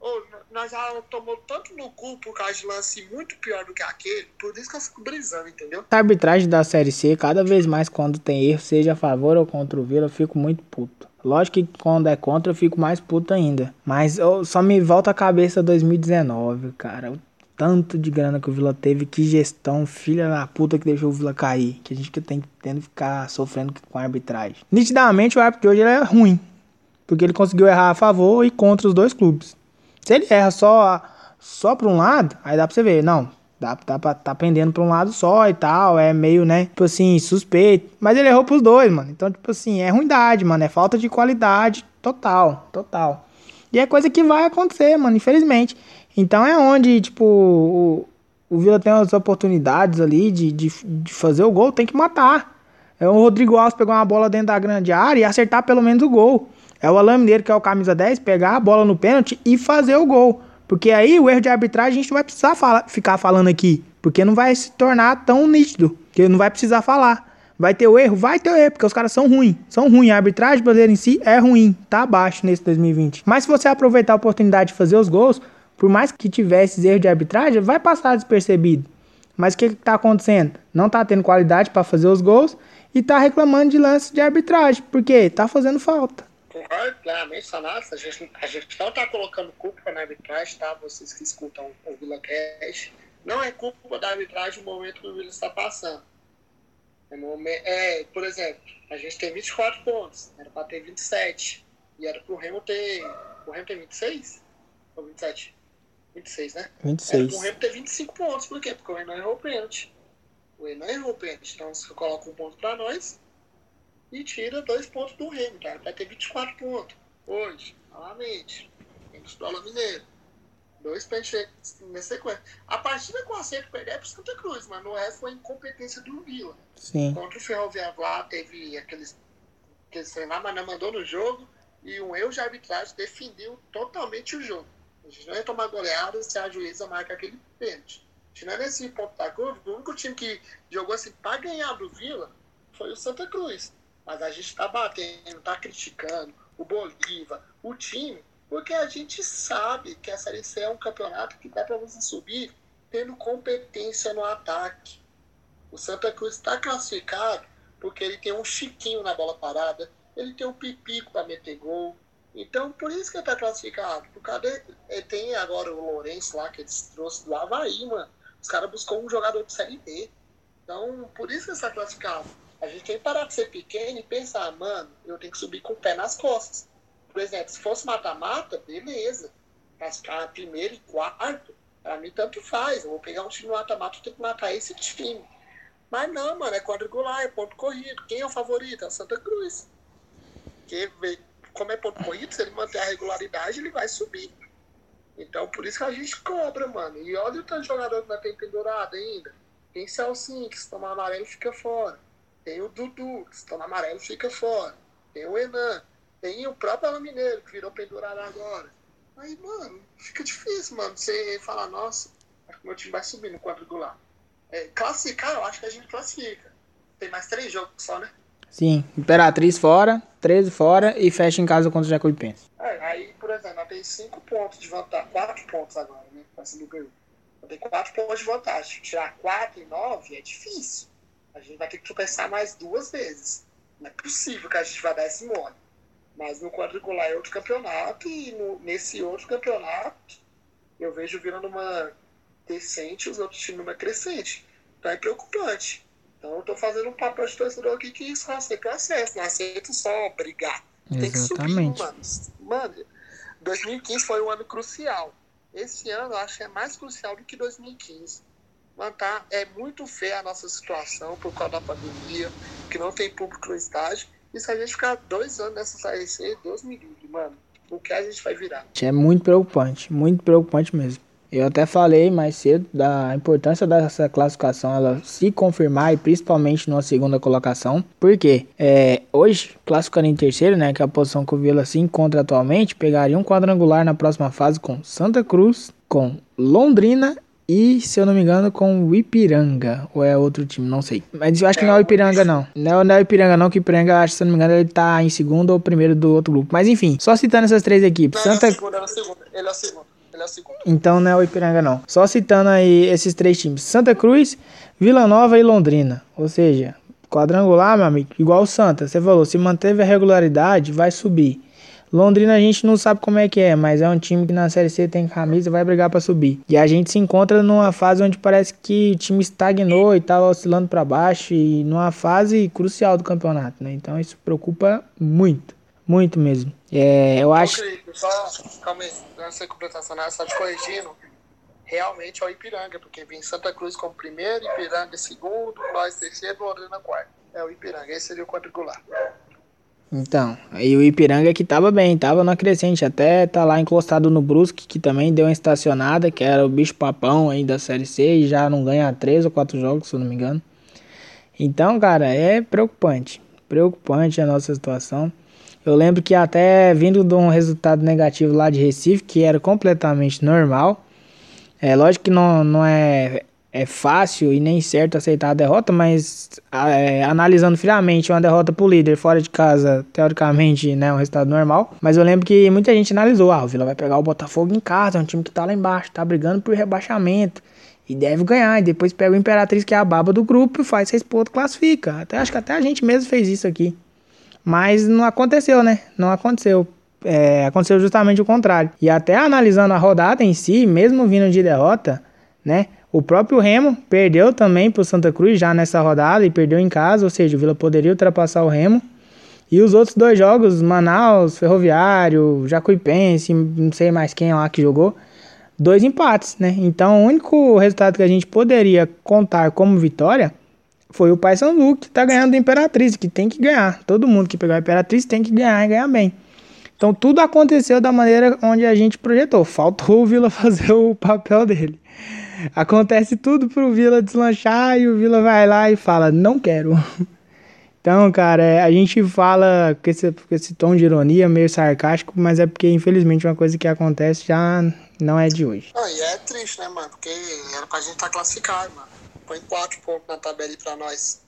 oh, nós já tomou tanto no cu por causa de lance muito pior do que aquele, por isso que eu fico brisando, entendeu? A arbitragem da Série C, cada vez mais quando tem erro, seja a favor ou contra o Vila, eu fico muito puto. Lógico que quando é contra eu fico mais puto ainda. Mas oh, só me volta a cabeça 2019, cara tanto de grana que o Vila teve, que gestão, filha da puta que deixou o Vila cair. Que a gente tem tendo que ficar sofrendo com a arbitragem. Nitidamente o árbitro de hoje é ruim. Porque ele conseguiu errar a favor e contra os dois clubes. Se ele erra só, só pra um lado, aí dá pra você ver, não. Dá, dá pra tá pendendo pra um lado só e tal. É meio, né? Tipo assim, suspeito. Mas ele errou pros dois, mano. Então, tipo assim, é ruindade, mano. É falta de qualidade total. Total. E é coisa que vai acontecer, mano, infelizmente. Então é onde, tipo, o, o Vila tem as oportunidades ali de, de, de fazer o gol, tem que matar. É o Rodrigo Alves pegar uma bola dentro da grande área e acertar pelo menos o gol. É o Alain Mineiro, que é o camisa 10, pegar a bola no pênalti e fazer o gol. Porque aí o erro de arbitragem a gente não vai precisar fala, ficar falando aqui. Porque não vai se tornar tão nítido. Que não vai precisar falar. Vai ter o erro? Vai ter o erro, porque os caras são ruins. São ruins. A arbitragem brasileira em si é ruim. Tá abaixo nesse 2020. Mas se você aproveitar a oportunidade de fazer os gols, por mais que tivesse erro de arbitragem, vai passar despercebido. Mas o que está acontecendo? Não está tendo qualidade para fazer os gols e está reclamando de lance de arbitragem, porque está fazendo falta. Concordo plenamente. A gente, a gente não está colocando culpa na arbitragem, tá? Vocês que escutam o Vila Cash. Não é culpa da arbitragem o momento que o Vila está passando. É, é, por exemplo, a gente tem 24 pontos, era para ter 27. E era para o Remo ter. O Remo tem 26? Ou 27? 26, né? 26. Era pro Remo ter 25 pontos. Por quê? Porque o Renan errou o pênalti. O Renan errou o pênalti. Então você coloca um ponto para nós e tira dois pontos do Remo, cara. Vai ter 24 pontos. Hoje, novamente. Tem que estudar Mineiro. Dois pênaltis na sequência. A partida com o acerto perder é pro Santa Cruz, mas no resto foi incompetência do Vila. Sim. Contra o Ferroviário lá, teve aqueles. aqueles treinar, mas não mandou no jogo. E um erro de arbitragem defendeu totalmente o jogo. A gente não ia tomar goleada se a juíza marca aquele pênalti. Tirando esse ponto da curva, o único time que jogou assim para ganhar do Vila foi o Santa Cruz. Mas a gente está batendo, está criticando o Bolívar, o time, porque a gente sabe que a Série C é um campeonato que dá para você subir tendo competência no ataque. O Santa Cruz está classificado porque ele tem um chiquinho na bola parada, ele tem um pipico para meter gol, então, por isso que ele tá classificado. Por causa eh, tem agora o Lourenço lá, que eles trouxe do Havaí, mano. Os caras buscou um jogador de Série B. Então, por isso que ele está classificado. A gente tem que parar de ser pequeno e pensar, mano, eu tenho que subir com o pé nas costas. Por exemplo, se fosse mata-mata, beleza. Classificar primeiro e quarto, pra mim tanto faz. Eu vou pegar um time mata-mata, eu tenho que matar esse time. Mas não, mano, é quadrangular, é ponto corrido. Quem é o favorito? É o Santa Cruz. Que como é ponto corrido, se ele manter a regularidade, ele vai subir. Então, por isso que a gente cobra, mano. E olha o tanto de jogador que vai ter pendurado ainda. Tem Celcinho, que se tomar amarelo fica fora. Tem o Dudu, que se tomar amarelo fica fora. Tem o Enan. Tem o próprio Alan Mineiro, que virou pendurado agora. Aí, mano, fica difícil, mano, você falar, nossa, acho que meu time vai subir no quadrangular. É, classificar, eu acho que a gente classifica. Tem mais três jogos só, né? Sim, Imperatriz fora, 13 fora e fecha em casa contra o Jacuipense. É, aí, por exemplo, ela tem 5 pontos de vantagem, 4 pontos agora, né? Assim do ganho. Tem 4 pontos de vantagem. Tirar 4 e 9 é difícil. A gente vai ter que tropeçar mais duas vezes. Não é possível que a gente vá dar esse mole. Mas no quadricular é outro campeonato e no, nesse outro campeonato eu vejo virando uma decente e os outros times numa crescente. Então é preocupante. Então eu tô fazendo um papel de torcedor aqui que só aceita acesso, não aceito só brigar. Tem que subir, mano. Mano, 2015 foi um ano crucial. Esse ano eu acho que é mais crucial do que 2015. Mano, tá, é muito feia a nossa situação por causa da pandemia, que não tem público no estádio. E se a gente ficar dois anos nessa série C, Deus me livre, mano. O que a gente vai virar? É muito preocupante, muito preocupante mesmo. Eu até falei mais cedo da importância dessa classificação ela se confirmar e principalmente numa segunda colocação. Porque é, hoje, classificando em terceiro, né, que é a posição que o Vila se encontra atualmente, pegaria um quadrangular na próxima fase com Santa Cruz, com Londrina e, se eu não me engano, com o Ipiranga. Ou é outro time, não sei. Mas eu acho que não é o Ipiranga, não. Não, é, não é o Ipiranga, não, que o Ipiranga, acho, se eu não me engano, ele tá em segundo ou primeiro do outro grupo. Mas enfim, só citando essas três equipes. Não, Santa... Ele é o segundo, ele é o segundo. Então não é o Ipiranga, não. Só citando aí esses três times: Santa Cruz, Vila Nova e Londrina. Ou seja, quadrangular, meu amigo, igual o Santa. Você falou, se manteve a regularidade, vai subir. Londrina a gente não sabe como é que é, mas é um time que na Série C tem camisa vai brigar para subir. E a gente se encontra numa fase onde parece que o time estagnou e tá oscilando para baixo e numa fase crucial do campeonato, né? Então isso preocupa muito, muito mesmo. É, eu acho. Só, calma aí, antes de completação, né? só te corrigindo. Realmente é o Ipiranga, porque vem Santa Cruz como primeiro, Ipiranga segundo, nós terceiro, Londrina quarto. É o Ipiranga, esse seria o quadrangular. Então, e o Ipiranga que tava bem, tava na crescente, até tá lá encostado no Brusque, que também deu uma estacionada, que era o bicho papão aí da Série C, e já não ganha três ou quatro jogos, se eu não me engano. Então, cara, é preocupante, preocupante a nossa situação. Eu lembro que até vindo de um resultado negativo lá de Recife, que era completamente normal, é lógico que não, não é é fácil e nem certo aceitar a derrota, mas é, analisando friamente uma derrota pro líder fora de casa, teoricamente, né, um resultado normal. Mas eu lembro que muita gente analisou, ah, o Vila vai pegar o Botafogo em casa, é um time que tá lá embaixo, tá brigando por rebaixamento. E deve ganhar, e depois pega o Imperatriz, que é a baba do grupo, e faz seis pontos, classifica. Até, acho que até a gente mesmo fez isso aqui. Mas não aconteceu, né? Não aconteceu. É, aconteceu justamente o contrário. E até analisando a rodada em si, mesmo vindo de derrota, né? O próprio Remo perdeu também para o Santa Cruz já nessa rodada e perdeu em casa, ou seja, o Vila poderia ultrapassar o Remo. E os outros dois jogos, Manaus, Ferroviário, Jacuipense, não sei mais quem lá que jogou, dois empates, né? Então o único resultado que a gente poderia contar como vitória foi o Paysandu, que tá ganhando do Imperatriz, que tem que ganhar. Todo mundo que pegar a Imperatriz tem que ganhar e ganhar bem. Então tudo aconteceu da maneira onde a gente projetou. Faltou o Vila fazer o papel dele. Acontece tudo pro Vila deslanchar e o Vila vai lá e fala: Não quero. Então, cara, é, a gente fala com esse, com esse tom de ironia, meio sarcástico, mas é porque, infelizmente, uma coisa que acontece já não é de hoje. Ah, e é triste, né, mano? Porque era pra gente estar tá classificado, mano. Põe quatro pontos na tabela aí pra nós.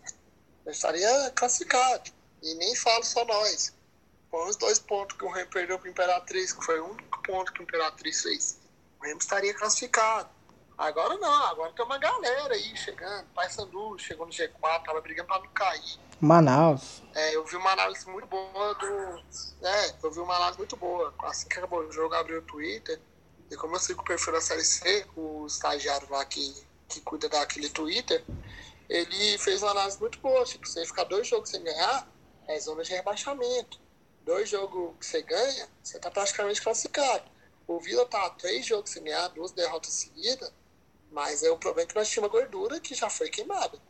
Eu estaria classificado. E nem falo só nós. Põe os dois pontos que o Remo perdeu pro Imperatriz, que foi o único ponto que o Imperatriz fez. O Remo estaria classificado. Agora não, agora tem uma galera aí chegando. Paysandu chegou no G4, tava brigando pra não cair. Manaus. É, eu vi uma análise muito boa do. É, eu vi uma análise muito boa. Assim que acabou o jogo, abri o Twitter. E como eu sigo o perfil da Série C, o estagiário lá que, que cuida daquele Twitter, ele fez uma análise muito boa. Tipo, você ficar dois jogos sem ganhar, é zona de rebaixamento. Dois jogos que você ganha, você tá praticamente classificado. O Vila tá três jogos sem ganhar, duas derrotas seguidas mas é o problema que nós tínhamos uma gordura que já foi queimada.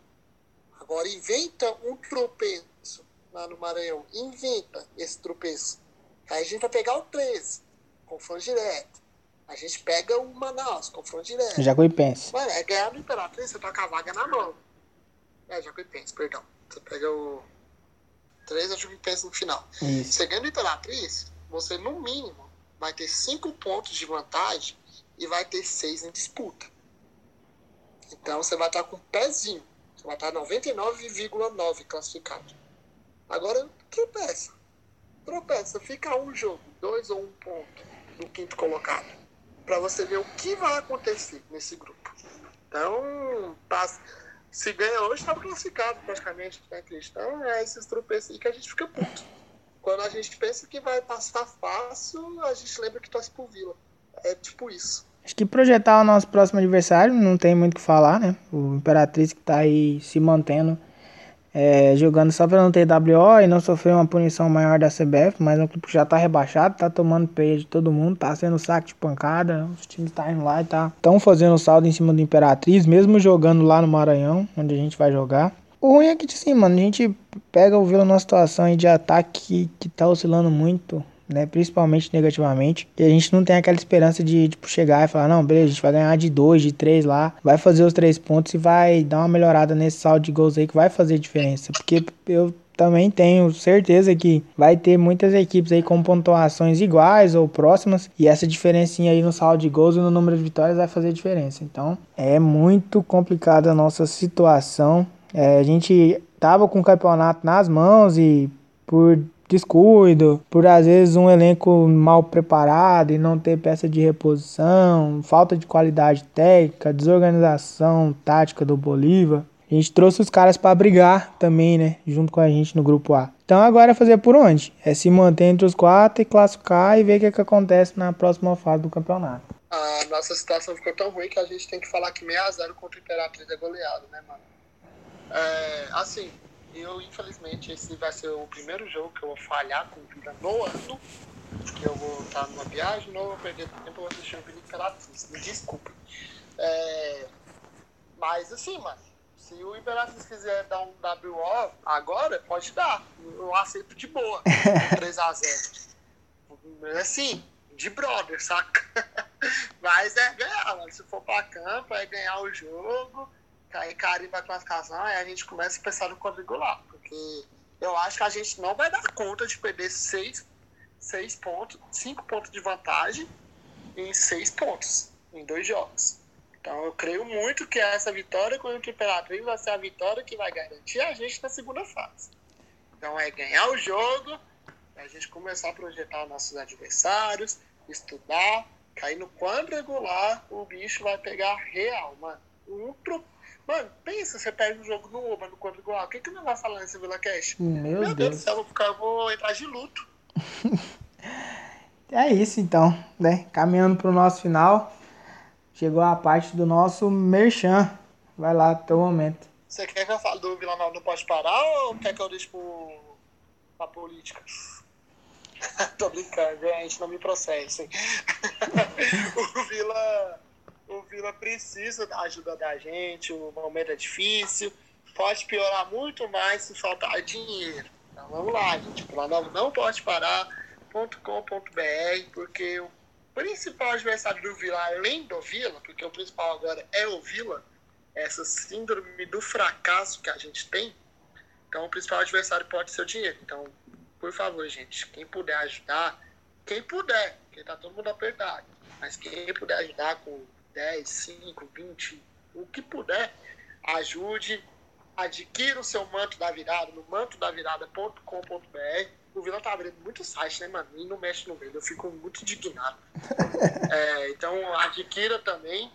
Agora inventa um tropeço lá no Maranhão. Inventa esse tropeço. Aí a gente vai pegar o 13, confronto direto. A gente pega o Manaus, confronto direto. Jacuipense. Mano, é ganhar do Imperatriz, você tá com a vaga na mão. É, Jacuipense, perdão. Você pega o 13 a Jacuipense no final. Isso. Você ganha do Imperatriz, você no mínimo vai ter 5 pontos de vantagem e vai ter 6 em disputa. Então você vai estar com pezinho. Você vai estar 99,9 classificado. Agora tropeça. Tropeça. Fica um jogo, dois ou um ponto do quinto colocado. Para você ver o que vai acontecer nesse grupo. Então, passa. Se ganha hoje, está classificado praticamente, né, Cristão? É esses tropeços aí que a gente fica puto. Quando a gente pensa que vai passar fácil, a gente lembra que torce pro Vila. É tipo isso. Acho que projetar o nosso próximo adversário não tem muito o que falar, né? O Imperatriz que tá aí se mantendo, é, jogando só para não ter WO e não sofrer uma punição maior da CBF, mas o clube já tá rebaixado, tá tomando peia de todo mundo, tá sendo saco de pancada, os times tá indo lá e tá tão fazendo saldo em cima do Imperatriz, mesmo jogando lá no Maranhão, onde a gente vai jogar. O ruim é que, assim, mano, a gente pega o Vila numa situação de ataque que, que tá oscilando muito né? Principalmente negativamente. E a gente não tem aquela esperança de, tipo, chegar e falar, não, beleza, a gente vai ganhar de dois, de três lá, vai fazer os três pontos e vai dar uma melhorada nesse saldo de gols aí que vai fazer diferença. Porque eu também tenho certeza que vai ter muitas equipes aí com pontuações iguais ou próximas e essa diferencinha aí no saldo de gols e no número de vitórias vai fazer diferença. Então é muito complicada a nossa situação. É, a gente tava com o campeonato nas mãos e por descuido, por às vezes um elenco mal preparado e não ter peça de reposição, falta de qualidade técnica, desorganização tática do Bolívar. A gente trouxe os caras para brigar também, né, junto com a gente no grupo A. Então agora é fazer por onde? É se manter entre os quatro e classificar e ver o que, é que acontece na próxima fase do campeonato. A nossa situação ficou tão ruim que a gente tem que falar que 6x0 contra o Imperatriz é goleado, né, mano? É, assim, eu, infelizmente, esse vai ser o primeiro jogo que eu vou falhar com o Vila no ano. Que eu vou estar numa viagem, não vou perder tempo, vou assistir o Vila Imperatriz. Me desculpa. É... Mas assim, mano, se o Imperatriz quiser dar um WO agora, pode dar. Eu aceito de boa. 3x0. Assim, de brother, saca? Mas é ganhar, mano. Se for pra campo, é ganhar o jogo aí carimba a classificação, aí a gente começa a pensar no quadrangular, porque eu acho que a gente não vai dar conta de perder seis, seis pontos, cinco pontos de vantagem em seis pontos, em dois jogos. Então eu creio muito que essa vitória contra o Imperatriz vai ser a vitória que vai garantir a gente na segunda fase. Então é ganhar o jogo, é a gente começar a projetar nossos adversários, estudar, cair no quadrangular, o bicho vai pegar real, mano. Um pro... Mano, pensa, você perde o jogo no Uber, no quadrangular. O que, que não vai falar nesse Vila Cash? Meu, Meu Deus. do céu, eu vou, ficar, eu vou entrar de luto. É isso então, né? Caminhando pro nosso final. Chegou a parte do nosso merchan. Vai lá, teu momento. Você quer que eu fale do Vila Nova não pode parar ou quer que eu deixe pro... pra política? Tô brincando, gente, não me processem. o Vila o Vila precisa da ajuda da gente, o momento é difícil, pode piorar muito mais se faltar dinheiro. Então vamos lá, gente. O Nova não pode parar.com.br, porque o principal adversário do Vila, além do Vila, porque o principal agora é o Vila, essa síndrome do fracasso que a gente tem, então o principal adversário pode ser o dinheiro. Então, por favor, gente, quem puder ajudar, quem puder, porque tá todo mundo apertado, mas quem puder ajudar com 10, 5, 20, o que puder, ajude, adquira o seu manto da virada no mantodavirada.com.br. O Vila tá abrindo muito site, né, mano? E não mexe no meio, eu fico muito indignado. é, então, adquira também.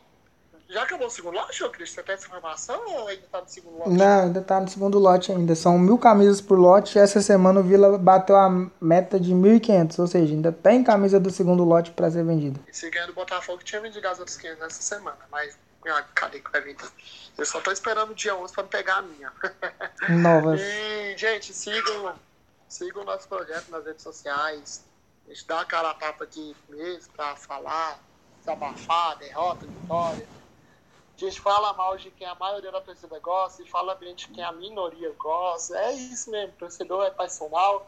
Já acabou o segundo lote, ô Cris? Você tem essa informação ou ainda tá no segundo lote? Não, ainda tá no segundo lote ainda. São mil camisas por lote. Essa semana o Vila bateu a meta de 1.500, ou seja, ainda tem camisa do segundo lote para ser vendida. Esse ganho do Botafogo tinha vendido as outras 500 nessa semana, mas cadê que vai vender? Eu só tô esperando o dia 11 para pegar a minha. Novas. E, gente, sigam, sigam o nosso projeto nas redes sociais. A gente dá a cara a tapa aqui mesmo para falar, desabafar, derrota, vitória. A gente fala mal de quem a maioria da torcida gosta e fala bem de quem a minoria gosta. É isso mesmo, torcedor é passional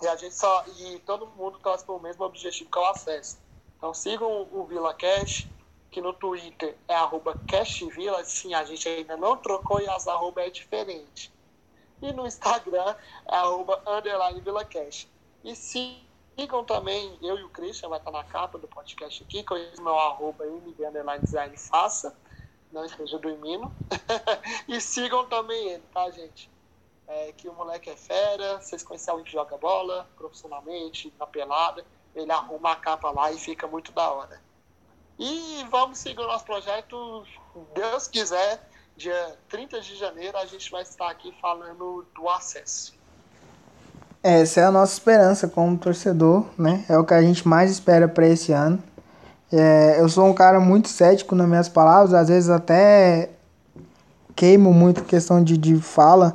e a gente só e todo mundo torce pelo mesmo objetivo que é o acesso. Então sigam o Vila Cash, que no Twitter é arroba CashVila, sim, a gente ainda não trocou e as arroba é diferente. E no Instagram é arroba underline Vila Cash. E sigam também, eu e o Christian, vai estar na capa do podcast aqui, com o meu arroba underline design faça não esteja dormindo. e sigam também ele, tá, gente? É, que o moleque é fera, vocês conhecem alguém que joga bola profissionalmente, na pelada, ele arruma a capa lá e fica muito da hora. E vamos seguir o nosso projeto, Deus quiser, dia 30 de janeiro a gente vai estar aqui falando do acesso. Essa é a nossa esperança como torcedor, né? É o que a gente mais espera para esse ano. É, eu sou um cara muito cético nas minhas palavras, às vezes até queimo muito questão de, de fala,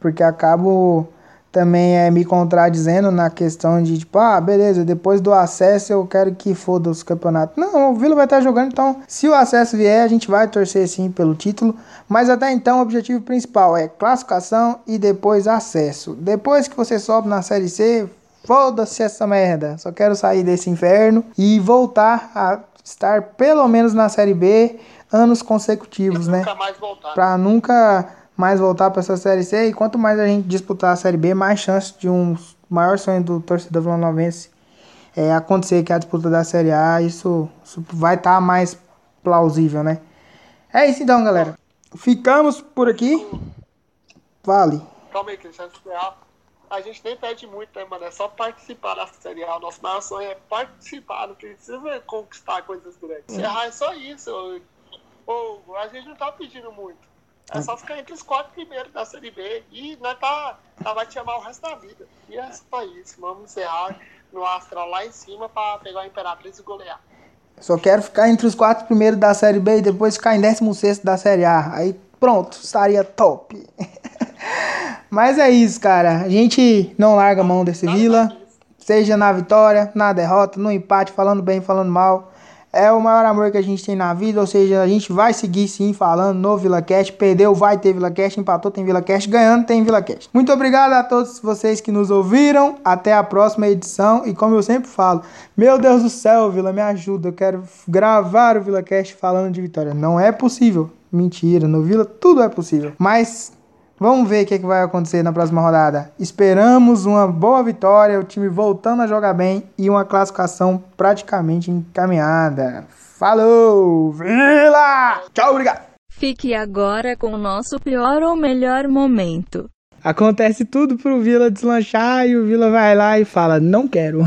porque acabo também é, me contradizendo na questão de tipo, ah, beleza, depois do acesso eu quero que foda os campeonatos. Não, o Vila vai estar jogando, então se o acesso vier, a gente vai torcer sim pelo título, mas até então o objetivo principal é classificação e depois acesso. Depois que você sobe na Série C, Foda-se essa merda. Só quero sair desse inferno e voltar a estar pelo menos na Série B anos consecutivos, né? Nunca mais voltar. Pra nunca mais voltar para essa Série C. E quanto mais a gente disputar a Série B, mais chance de um maior sonho do torcedor vilanovense é acontecer, que é a disputa da Série A. Isso, isso vai estar tá mais plausível, né? É isso então, galera. Ficamos por aqui. Vale. Calma aí, Cristiano a gente nem pede muito, né, mano? É só participar da Série A. O nosso maior sonho é participar, não precisa conquistar coisas grandes. Encerrar é só isso. Ou, ou, a gente não tá pedindo muito. É só ficar entre os quatro primeiros da Série B e nós tá, tá, vai te amar o resto da vida. E é só isso. Vamos encerrar no Astral lá em cima para pegar a Imperatriz e golear. Só quero ficar entre os quatro primeiros da Série B e depois ficar em 16 da Série A. Aí pronto, estaria top. Mas é isso, cara. A gente não larga a mão desse Vila. Seja na vitória, na derrota, no empate, falando bem, falando mal. É o maior amor que a gente tem na vida, ou seja, a gente vai seguir sim falando no Vila Cast. Perdeu, vai ter Vila Cast, empatou, tem Vila Cast, ganhando, tem Vila Cast. Muito obrigado a todos vocês que nos ouviram. Até a próxima edição. E como eu sempre falo, meu Deus do céu, Vila, me ajuda. Eu quero gravar o Vila Cast falando de vitória. Não é possível. Mentira, no Vila tudo é possível. Mas Vamos ver o que, que vai acontecer na próxima rodada. Esperamos uma boa vitória, o time voltando a jogar bem e uma classificação praticamente encaminhada. Falou! Vila! Tchau, obrigado! Fique agora com o nosso pior ou melhor momento. Acontece tudo pro Vila deslanchar e o Vila vai lá e fala: Não quero.